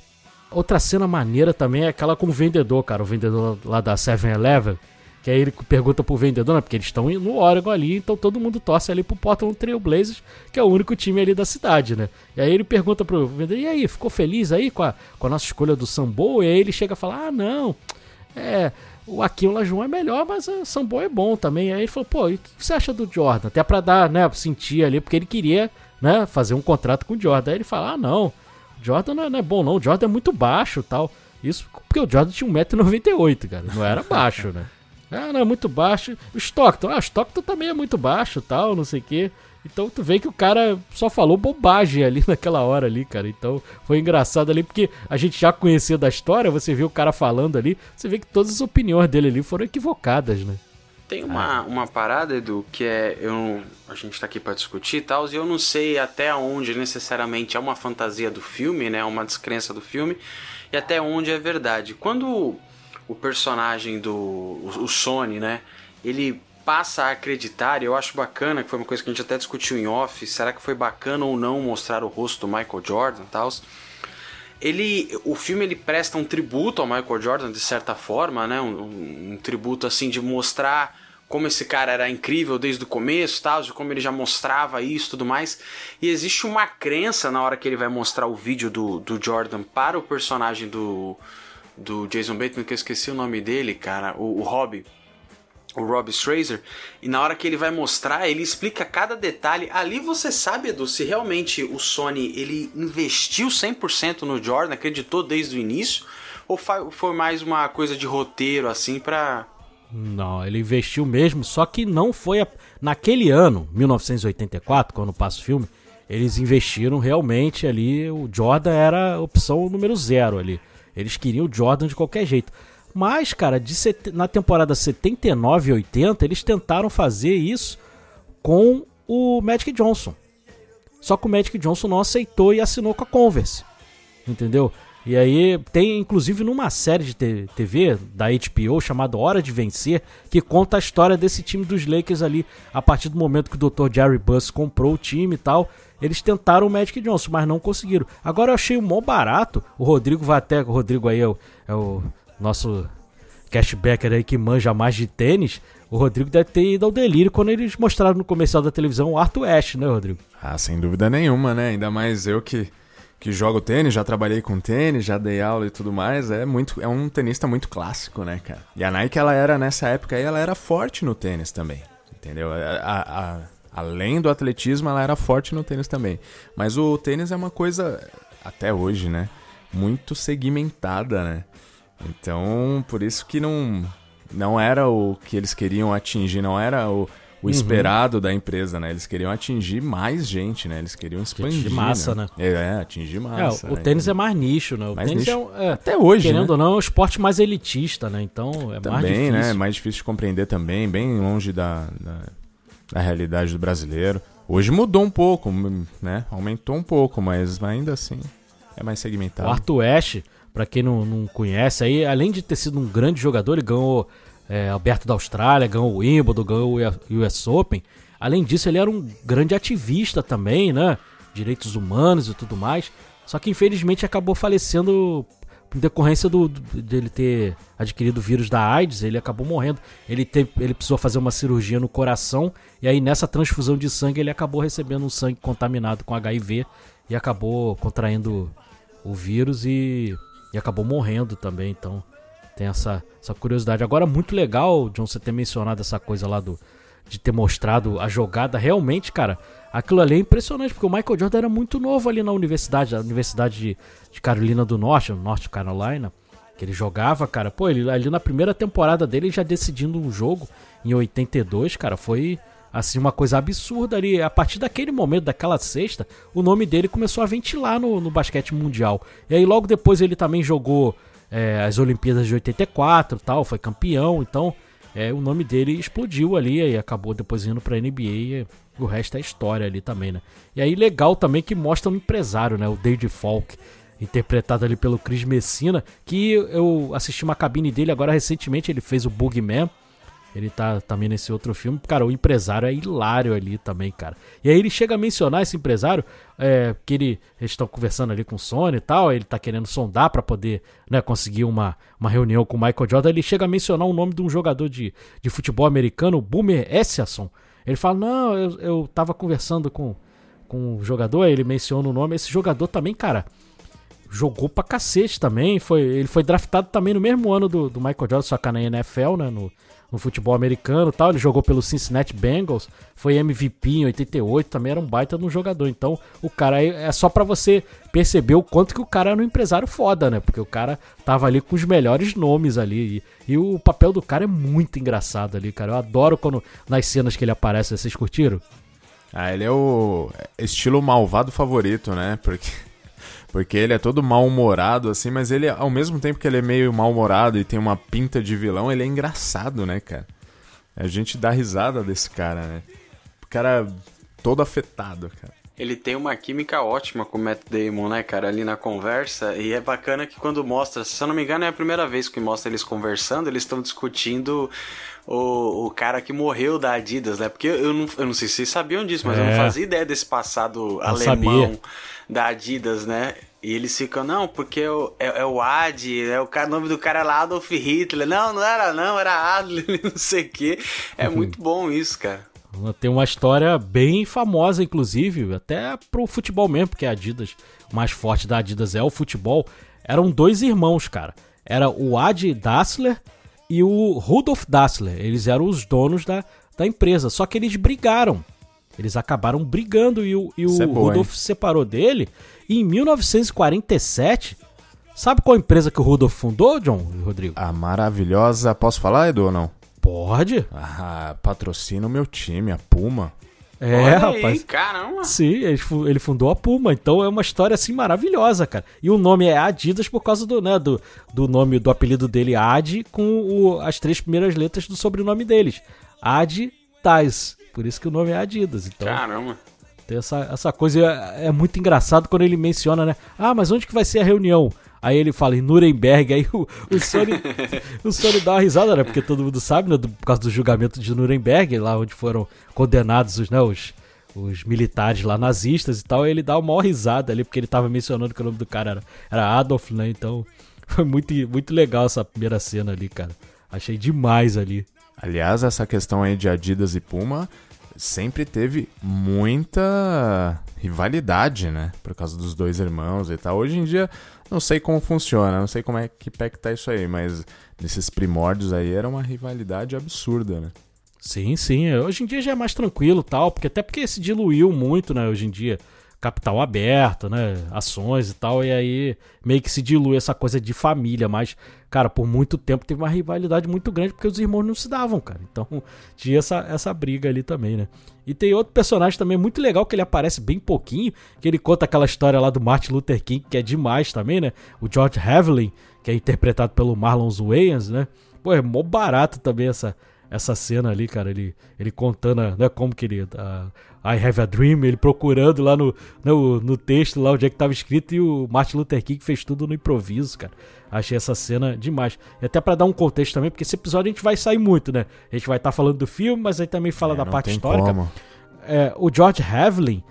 [SPEAKER 1] Outra cena maneira também é aquela com o vendedor, cara, o vendedor lá da 7-Eleven, que aí ele pergunta pro vendedor, né, porque eles estão no Oregon ali, então todo mundo torce ali pro Portland Trail Blazers, que é o único time ali da cidade, né? E aí ele pergunta pro vendedor, e aí, ficou feliz aí com a, com a nossa escolha do Sambo? E aí ele chega a falar, ah, não, é, o Akim Lajoão é melhor, mas o Sambo é bom também. Aí ele falou, pô, e o que você acha do Jordan? Até pra dar, né, sentir ali, porque ele queria, né, fazer um contrato com o Jordan. Aí ele fala, ah, não, Jordan não é, não é bom não, o Jordan é muito baixo tal. Isso porque o Jordan tinha 1,98m, cara, não era baixo, né? <laughs> Ah, não, é muito baixo. O Stockton, ah, o Stockton também é muito baixo, tal, não sei o quê. Então tu vê que o cara só falou bobagem ali <laughs> naquela hora ali, cara. Então foi engraçado ali porque a gente já conhecia da história, você viu o cara falando ali, você vê que todas as opiniões dele ali foram equivocadas, né?
[SPEAKER 2] Tem uma, uma parada, Edu, que é. Eu, a gente tá aqui para discutir e tal, e eu não sei até onde necessariamente é uma fantasia do filme, né? Uma descrença do filme, e até onde é verdade. Quando o personagem do o, o Sony, né? Ele passa a acreditar, e eu acho bacana, que foi uma coisa que a gente até discutiu em off, será que foi bacana ou não mostrar o rosto do Michael Jordan e tal. Ele, o filme ele presta um tributo ao Michael Jordan de certa forma, né? Um, um, um tributo assim de mostrar como esse cara era incrível desde o começo, tal, de como ele já mostrava isso tudo mais. E existe uma crença na hora que ele vai mostrar o vídeo do, do Jordan para o personagem do, do Jason Bateman, que eu esqueci o nome dele, cara, o, o Robbie o Rob Strazer, e na hora que ele vai mostrar, ele explica cada detalhe. Ali você sabe, Edu, se realmente o Sony ele investiu 100% no Jordan, acreditou desde o início, ou foi mais uma coisa de roteiro assim pra.
[SPEAKER 1] Não, ele investiu mesmo, só que não foi a... naquele ano, 1984, quando passa o filme, eles investiram realmente ali, o Jordan era a opção número zero ali. Eles queriam o Jordan de qualquer jeito. Mas, cara, de set... na temporada 79 e 80, eles tentaram fazer isso com o Magic Johnson. Só que o Magic Johnson não aceitou e assinou com a Converse. Entendeu? E aí tem inclusive numa série de TV da HBO chamada Hora de Vencer, que conta a história desse time dos Lakers ali, a partir do momento que o Dr. Jerry Buss comprou o time e tal. Eles tentaram o Magic Johnson, mas não conseguiram. Agora eu achei o mó barato. O Rodrigo vai até. O Rodrigo aí é o, é o nosso cashbacker aí que manja mais de tênis, o Rodrigo deve ter ido ao delírio quando eles mostraram no comercial da televisão o Arthur Ashe, né, Rodrigo?
[SPEAKER 3] Ah, sem dúvida nenhuma, né? Ainda mais eu que, que jogo tênis, já trabalhei com tênis, já dei aula e tudo mais. É muito é um tenista muito clássico, né, cara? E a Nike, ela era, nessa época aí, ela era forte no tênis também, entendeu? A, a, a, além do atletismo, ela era forte no tênis também. Mas o tênis é uma coisa, até hoje, né? Muito segmentada, né? Então, por isso que não, não era o que eles queriam atingir, não era o, o uhum. esperado da empresa, né? Eles queriam atingir mais gente, né? Eles queriam expandir. Atingir
[SPEAKER 1] massa, né?
[SPEAKER 3] né? É, atingir massa.
[SPEAKER 1] É, o né? tênis é mais nicho, né? O
[SPEAKER 3] mais
[SPEAKER 1] tênis
[SPEAKER 3] nicho.
[SPEAKER 1] é, é,
[SPEAKER 3] Até hoje.
[SPEAKER 1] Querendo
[SPEAKER 3] né?
[SPEAKER 1] ou não, é um esporte mais elitista, né? Então é
[SPEAKER 3] também,
[SPEAKER 1] mais difícil.
[SPEAKER 3] né? É mais difícil de compreender também, bem longe da, da, da realidade do brasileiro. Hoje mudou um pouco, né? Aumentou um pouco, mas ainda assim é mais segmentado.
[SPEAKER 1] O Arthur Ashe para quem não, não conhece, aí, além de ter sido um grande jogador, ele ganhou é, Alberto da Austrália, ganhou o Wimbledon, ganhou o US Open. Além disso, ele era um grande ativista também, né? Direitos humanos e tudo mais. Só que infelizmente acabou falecendo em decorrência do, do, dele ter adquirido o vírus da AIDS, ele acabou morrendo. Ele, teve, ele precisou fazer uma cirurgia no coração e aí nessa transfusão de sangue ele acabou recebendo um sangue contaminado com HIV e acabou contraindo o vírus e e acabou morrendo também, então tem essa, essa curiosidade. Agora, muito legal, John, você ter mencionado essa coisa lá do de ter mostrado a jogada. Realmente, cara, aquilo ali é impressionante, porque o Michael Jordan era muito novo ali na universidade, na Universidade de, de Carolina do Norte, no Norte Carolina, que ele jogava, cara. Pô, ele ali na primeira temporada dele já decidindo um jogo em 82, cara, foi assim uma coisa absurda ali. A partir daquele momento, daquela sexta, o nome dele começou a ventilar no, no basquete mundial. E aí logo depois ele também jogou é, as Olimpíadas de 84 tal, foi campeão, então é, o nome dele explodiu ali e acabou depois indo pra NBA e o resto é história ali também, né? E aí legal também que mostra um empresário, né? O David Falk, interpretado ali pelo Chris Messina, que eu assisti uma cabine dele agora recentemente, ele fez o Boogeyman, ele tá também nesse outro filme. Cara, o empresário é hilário ali também, cara. E aí ele chega a mencionar esse empresário, é, que ele, eles estão conversando ali com o Sony e tal, ele tá querendo sondar para poder né, conseguir uma, uma reunião com o Michael Jordan. Ele chega a mencionar o nome de um jogador de, de futebol americano, Boomer Esiason. Ele fala: Não, eu, eu tava conversando com, com o jogador, ele menciona o nome. Esse jogador também, cara, jogou pra cacete também. Foi, ele foi draftado também no mesmo ano do, do Michael Jordan, só que na NFL, né? No, no futebol americano tal. Ele jogou pelo Cincinnati Bengals, foi MVP em 88, também era um baita de um jogador. Então, o cara é só para você perceber o quanto que o cara era um empresário foda, né? Porque o cara tava ali com os melhores nomes ali. E, e o papel do cara é muito engraçado ali, cara. Eu adoro quando nas cenas que ele aparece, vocês curtiram?
[SPEAKER 3] Ah, ele é o estilo malvado favorito, né? Porque porque ele é todo mal-humorado, assim, mas ele, ao mesmo tempo que ele é meio mal-humorado e tem uma pinta de vilão, ele é engraçado, né, cara? A gente dá risada desse cara, né? O cara todo afetado, cara.
[SPEAKER 2] Ele tem uma química ótima com o Matt Damon, né, cara, ali na conversa. E é bacana que quando mostra, se eu não me engano, é a primeira vez que mostra eles conversando, eles estão discutindo o, o cara que morreu da Adidas, né? Porque eu não, eu não sei se vocês sabiam disso, mas é. eu não é. fazia ideia desse passado alemão. Sabia da Adidas, né? E eles ficam, não, porque é, é, é o Ad, é o, cara, o nome do cara é lá Adolf Hitler. Não, não era não, era Adler, <laughs> não sei o quê. É uhum. muito bom isso, cara.
[SPEAKER 1] Tem uma história bem famosa, inclusive, até pro futebol mesmo, porque a Adidas, o mais forte da Adidas é o futebol. Eram dois irmãos, cara. Era o Ad Dassler e o Rudolf Dassler. Eles eram os donos da, da empresa, só que eles brigaram. Eles acabaram brigando e o, e o é Rudolf se separou dele. E em 1947, sabe qual empresa que o Rudolf fundou, John Rodrigo?
[SPEAKER 3] A maravilhosa. Posso falar, Edu, ou não?
[SPEAKER 1] Pode.
[SPEAKER 3] Ah, patrocina o meu time, a Puma.
[SPEAKER 1] É, Olha rapaz. Aí, caramba. Sim, ele fundou a Puma, então é uma história assim maravilhosa, cara. E o nome é Adidas por causa do, né, do, do nome do apelido dele Ad com o, as três primeiras letras do sobrenome deles. Ad Tais. Por isso que o nome é Adidas. Então,
[SPEAKER 2] Caramba.
[SPEAKER 1] Tem essa, essa coisa. É, é muito engraçado quando ele menciona, né? Ah, mas onde que vai ser a reunião? Aí ele fala em Nuremberg, aí o, o Sony, <laughs> o Sony dá uma risada, né? Porque todo mundo sabe, né? Do, por causa do julgamento de Nuremberg, lá onde foram condenados os, né, os, os militares lá nazistas e tal. ele dá uma maior risada ali, porque ele tava mencionando que o nome do cara era, era Adolf, né? Então <laughs> foi muito, muito legal essa primeira cena ali, cara. Achei demais ali.
[SPEAKER 3] Aliás, essa questão aí de Adidas e Puma sempre teve muita rivalidade, né? Por causa dos dois irmãos e tal. Hoje em dia, não sei como funciona, não sei como é que pé que tá isso aí, mas nesses primórdios aí era uma rivalidade absurda, né?
[SPEAKER 1] Sim, sim. Hoje em dia já é mais tranquilo tal, porque até porque se diluiu muito, né? Hoje em dia capital aberto, né? Ações e tal, e aí meio que se dilui essa coisa de família, mas, cara, por muito tempo teve uma rivalidade muito grande porque os irmãos não se davam, cara. Então <laughs> tinha essa, essa briga ali também, né? E tem outro personagem também muito legal que ele aparece bem pouquinho, que ele conta aquela história lá do Martin Luther King, que é demais também, né? O George Havlin, que é interpretado pelo Marlon Wayans, né? Pô, é mó barato também essa, essa cena ali, cara, ele, ele contando, né, como que ele, uh, I Have a Dream, ele procurando lá no, no, no, texto, lá onde é que tava escrito, e o Martin Luther King fez tudo no improviso, cara. Achei essa cena demais. E até para dar um contexto também, porque esse episódio a gente vai sair muito, né? A gente vai estar tá falando do filme, mas aí também fala é, da parte histórica. É, o George Havlin,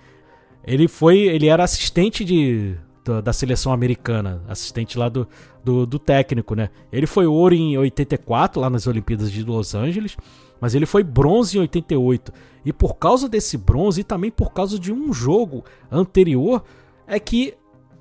[SPEAKER 1] ele foi, ele era assistente de da, da, seleção americana, assistente lá do, do, do, técnico, né? Ele foi ouro em 84, lá nas Olimpíadas de Los Angeles, mas ele foi bronze em 88. E por causa desse bronze e também por causa de um jogo anterior, é que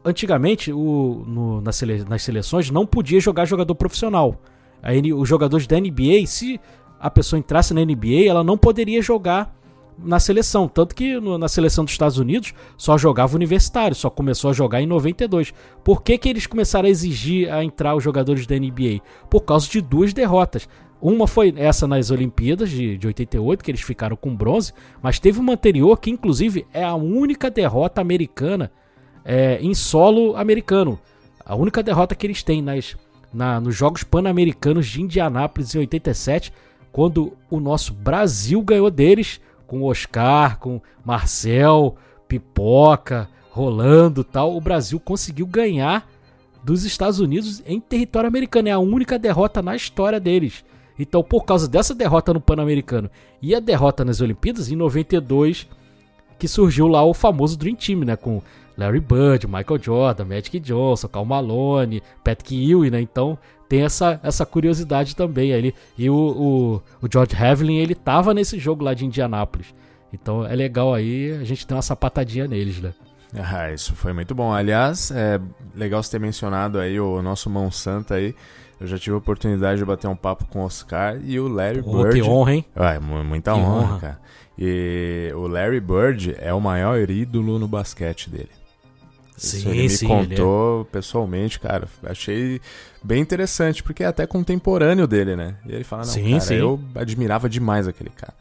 [SPEAKER 1] antigamente o, no, nas, sele, nas seleções não podia jogar jogador profissional. Aí os jogadores da NBA, se a pessoa entrasse na NBA, ela não poderia jogar na seleção. Tanto que no, na seleção dos Estados Unidos só jogava universitário, só começou a jogar em 92. Por que, que eles começaram a exigir a entrar os jogadores da NBA? Por causa de duas derrotas. Uma foi essa nas Olimpíadas de, de 88, que eles ficaram com bronze, mas teve uma anterior que, inclusive, é a única derrota americana é, em solo americano. A única derrota que eles têm nas, na, nos Jogos Pan-Americanos de Indianápolis em 87, quando o nosso Brasil ganhou deles com Oscar, com Marcel, Pipoca, Rolando tal, o Brasil conseguiu ganhar dos Estados Unidos em território americano. É a única derrota na história deles. Então, por causa dessa derrota no Pan-Americano e a derrota nas Olimpíadas, em 92, que surgiu lá o famoso Dream Team, né? Com Larry Bird, Michael Jordan, Magic Johnson, Cal Malone, Patrick Ewing, né? Então, tem essa, essa curiosidade também. Ele, e o, o, o George Havlin, ele tava nesse jogo lá de Indianápolis. Então é legal aí a gente ter uma sapatadinha neles, né?
[SPEAKER 3] Ah, isso foi muito bom. Aliás, é legal você ter mencionado aí o nosso Monsanto aí. Eu já tive a oportunidade de bater um papo com o Oscar e o Larry
[SPEAKER 1] Pô,
[SPEAKER 3] Bird.
[SPEAKER 1] que honra, hein?
[SPEAKER 3] Ué, muita
[SPEAKER 1] Que
[SPEAKER 3] honra,
[SPEAKER 1] honra.
[SPEAKER 3] cara. E o Larry Bird é o maior ídolo no basquete dele. Isso
[SPEAKER 1] Sim,
[SPEAKER 3] ele me
[SPEAKER 1] sim,
[SPEAKER 3] contou pessoalmente, cara. Achei bem interessante, porque é até contemporâneo dele, né? E ele fala, não,
[SPEAKER 1] Sim,
[SPEAKER 3] cara,
[SPEAKER 1] sim.
[SPEAKER 3] eu admirava demais aquele cara.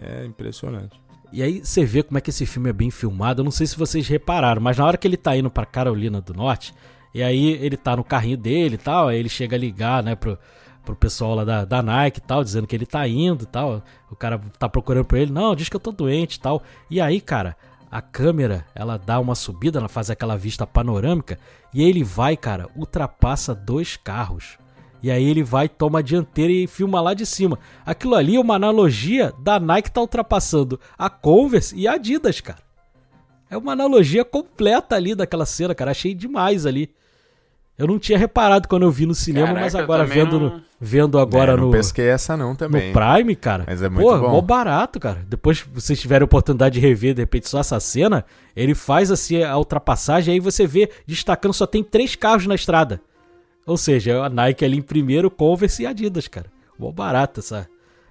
[SPEAKER 3] É impressionante.
[SPEAKER 1] E aí você vê como é que esse filme é bem filmado. Eu não sei se vocês repararam, mas na hora que ele tá indo pra Carolina do Norte, e aí ele tá no carrinho dele e tal, aí ele chega a ligar, né, pro, pro pessoal lá da, da Nike e tal, dizendo que ele tá indo e tal. O cara tá procurando por ele, não, diz que eu tô doente e tal. E aí, cara, a câmera, ela dá uma subida, ela faz aquela vista panorâmica, e aí ele vai, cara, ultrapassa dois carros. E aí ele vai, toma a dianteira e filma lá de cima. Aquilo ali é uma analogia da Nike tá ultrapassando a Converse e a Adidas, cara. É uma analogia completa ali daquela cena, cara. Achei demais ali. Eu não tinha reparado quando eu vi no cinema,
[SPEAKER 2] Caraca,
[SPEAKER 1] mas agora vendo,
[SPEAKER 2] não-
[SPEAKER 1] no- vendo agora
[SPEAKER 3] É, não
[SPEAKER 1] no,
[SPEAKER 3] pesquei essa não
[SPEAKER 1] no
[SPEAKER 3] também.
[SPEAKER 1] Prime, cara.
[SPEAKER 3] Mas é muito
[SPEAKER 1] Pô,
[SPEAKER 3] bom.
[SPEAKER 1] mó barato, cara. Depois vocês tiverem a oportunidade de rever, de repente, só essa cena, ele faz assim a ultrapassagem, aí você vê destacando, só tem três carros na estrada. Ou seja, a Nike ali em primeiro, Converse e Adidas, cara. Mó barato essa,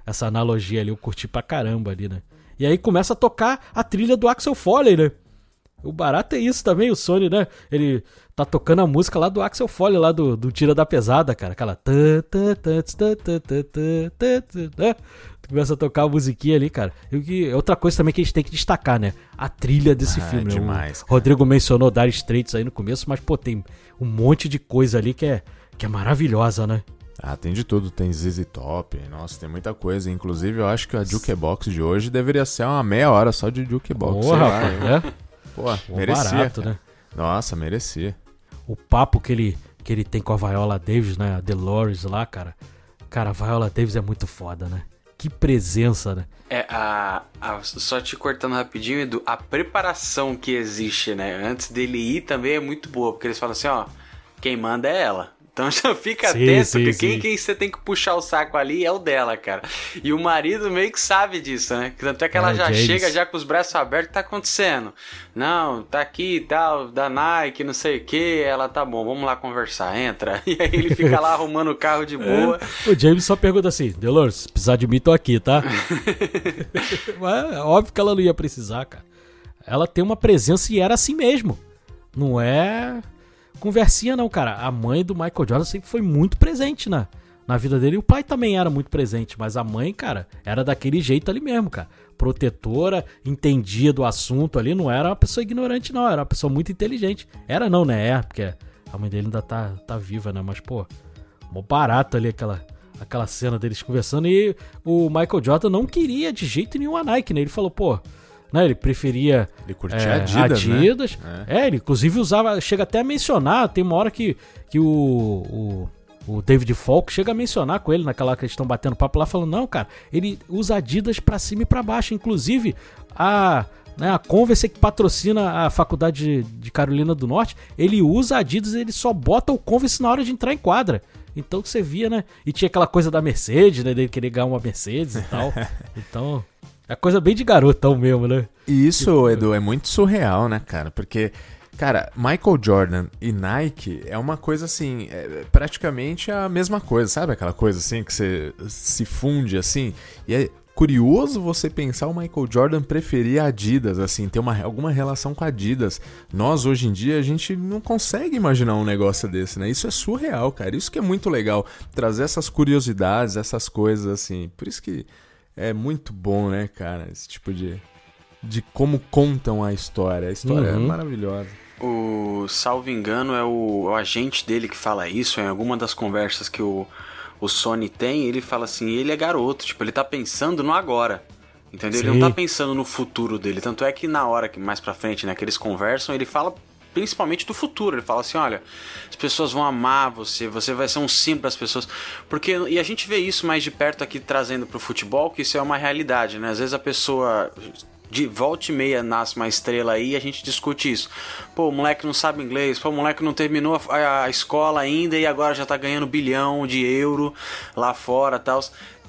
[SPEAKER 1] essa analogia ali, eu curti pra caramba ali, né? E aí começa a tocar a trilha do Axel Foley, né? O barato é isso também, o Sony, né? Ele tá tocando a música lá do Axel Foley, lá do, do Tira da Pesada, cara. Aquela. Né? Tu Começa a tocar a musiquinha ali, cara. E que, é outra coisa também que a gente tem que destacar, né? A trilha desse
[SPEAKER 3] ah,
[SPEAKER 1] filme. É
[SPEAKER 3] demais. Né?
[SPEAKER 1] Rodrigo mencionou Dar Straits aí no começo, mas, pô, tem um monte de coisa ali que é, que é maravilhosa, né?
[SPEAKER 3] Ah, tem de tudo, tem ZZ Top, nossa, tem muita coisa. Inclusive, eu acho que a Jukebox de hoje deveria ser uma meia hora só de Jukebox.
[SPEAKER 1] Porra,
[SPEAKER 3] oh,
[SPEAKER 1] rapaz, né?
[SPEAKER 3] Pô,
[SPEAKER 1] Pô,
[SPEAKER 3] merecia.
[SPEAKER 1] barato, né?
[SPEAKER 3] Nossa, merecia.
[SPEAKER 1] o papo que ele, que ele tem com a Viola Davis, né? A Dolores lá, cara. Cara, a Viola Davis é muito foda, né? Que presença, né?
[SPEAKER 2] É, a, a- só te cortando rapidinho, Edu, a preparação que existe, né? Antes dele ir também é muito boa, porque eles falam assim, ó, quem manda é ela. Então <laughs> já fica
[SPEAKER 1] Sim,
[SPEAKER 2] atento,
[SPEAKER 1] sim,
[SPEAKER 2] que
[SPEAKER 1] sim.
[SPEAKER 2] quem, quem você tem que puxar o saco ali é o dela, cara. E o marido meio que sabe disso, né? Tanto é que ela
[SPEAKER 1] É,
[SPEAKER 2] já
[SPEAKER 1] James.
[SPEAKER 2] chega já com os braços abertos, tá acontecendo? Não, tá aqui e tal, da Nike, não sei o que. Ela, tá bom, vamos lá conversar, entra. <laughs> E aí ele fica lá arrumando o carro de boa.
[SPEAKER 1] O James só pergunta assim, Dolores, se precisar de mim, tô aqui, tá? <laughs> Mas é óbvio que ela não ia precisar, cara. Ela tem uma presença e era assim mesmo. Não é conversinha, não, cara. A mãe do Michael Jordan sempre foi muito presente na, na vida dele. E o pai também era muito presente, mas a mãe, cara, era daquele jeito ali mesmo, cara. Protetora, entendia do assunto ali, não era uma pessoa ignorante, não. Era uma pessoa muito inteligente. Era não, né? É, porque a mãe dele ainda tá, tá viva, né? Mas, pô, mó barato ali aquela, aquela cena deles conversando. E o Michael Jordan não queria de jeito nenhum a Nike, né? Ele falou, pô, né? Ele preferia
[SPEAKER 3] Ele curtia
[SPEAKER 1] é,
[SPEAKER 3] Adidas,
[SPEAKER 1] Adidas.
[SPEAKER 3] né?
[SPEAKER 1] É, ele inclusive usava, chega até a mencionar, tem uma hora que, que o, o, o David Falk chega a mencionar com ele naquela que eles estão batendo papo lá, falando, não, cara, ele usa Adidas pra cima e pra baixo, inclusive a... Né, a Converse que patrocina a faculdade de, de Carolina do Norte, ele usa Adidas, ele só bota o Converse na hora de entrar em quadra. Então que você via, né? E tinha aquela coisa da Mercedes, né? Dele querer ganhar uma Mercedes e tal. <laughs> Então, é coisa bem de garotão mesmo, né?
[SPEAKER 3] E isso, Edu, é muito surreal, né, cara? Porque Cara, Michael Jordan e Nike é uma coisa assim, é praticamente a mesma coisa, sabe? Aquela coisa assim que você se funde assim. E é curioso você pensar o Michael Jordan preferir Adidas, assim, ter uma, alguma relação com Adidas. Nós, hoje em dia, a gente não consegue imaginar um negócio desse, né? Isso é surreal, cara. Isso que é muito legal, trazer essas curiosidades, essas coisas, assim. Por isso que é muito bom, né, cara? Esse tipo de. De como contam a história. A história é
[SPEAKER 1] Uhum.
[SPEAKER 3] é maravilhosa.
[SPEAKER 2] O, salvo engano, é o, o agente dele que fala isso em alguma das conversas que o, o Sony tem. Ele fala assim: ele é garoto, tipo, ele tá pensando no agora. Entendeu? Ele
[SPEAKER 1] Sim.
[SPEAKER 2] não tá pensando no futuro dele. Tanto é que na hora que mais pra frente, né, que eles conversam, ele fala principalmente do futuro. Ele fala assim: olha, as pessoas vão amar você, você vai ser um símbolo das pessoas. Porque, e a gente vê isso mais de perto aqui trazendo pro futebol, que isso é uma realidade, né? Às vezes a pessoa de volta e meia nasce uma estrela aí e a gente discute isso. Pô, o moleque não sabe inglês, pô, o moleque não terminou a, a escola ainda e agora já tá ganhando bilhão de euro lá fora tal.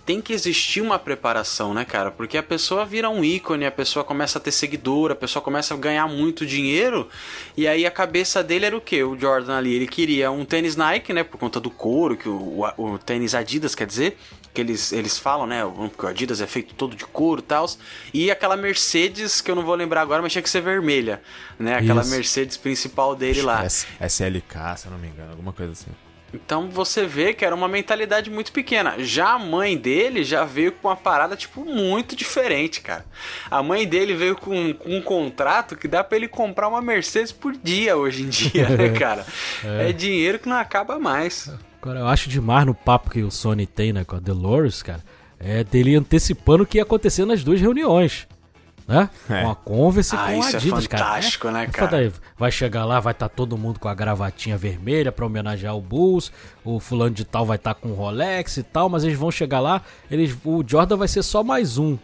[SPEAKER 2] Tem que existir uma preparação, né, cara? Porque a pessoa vira um ícone, a pessoa começa a ter seguidor, a pessoa começa a ganhar muito dinheiro. E aí a cabeça dele era o quê? O Jordan ali, ele queria um tênis Nike, né? Por conta do couro, que o, o, o tênis Adidas quer dizer que eles, eles falam, né? Porque o Adidas é feito todo de couro e tal. E aquela Mercedes, que eu não vou lembrar agora, mas tinha que ser vermelha, né? Aquela
[SPEAKER 1] Isso.
[SPEAKER 2] Mercedes principal dele lá.
[SPEAKER 3] S- SLK, se eu não me engano, alguma coisa assim.
[SPEAKER 2] Então você vê que era uma mentalidade muito pequena. Já a mãe dele já veio com uma parada, tipo, muito diferente, cara. A mãe dele veio com, com um contrato que dá pra ele comprar uma Mercedes por dia hoje em dia, né, <laughs> cara? É. dinheiro que não acaba mais.
[SPEAKER 1] Agora, eu acho demais no papo que o Sony tem, né, com a Dolores, cara, é dele antecipando o que ia acontecer nas duas reuniões. Né?
[SPEAKER 3] É.
[SPEAKER 1] Com a Converse e
[SPEAKER 2] Ah,
[SPEAKER 1] com a
[SPEAKER 2] é
[SPEAKER 1] Adidas, cara.
[SPEAKER 2] fantástico, né,
[SPEAKER 1] É
[SPEAKER 2] cara?
[SPEAKER 1] foda. Vai chegar lá, vai estar todo mundo com a gravatinha vermelha pra homenagear o Bulls, o fulano de tal vai estar com o Rolex e tal, mas eles vão chegar lá, eles, o Jordan vai ser só mais um.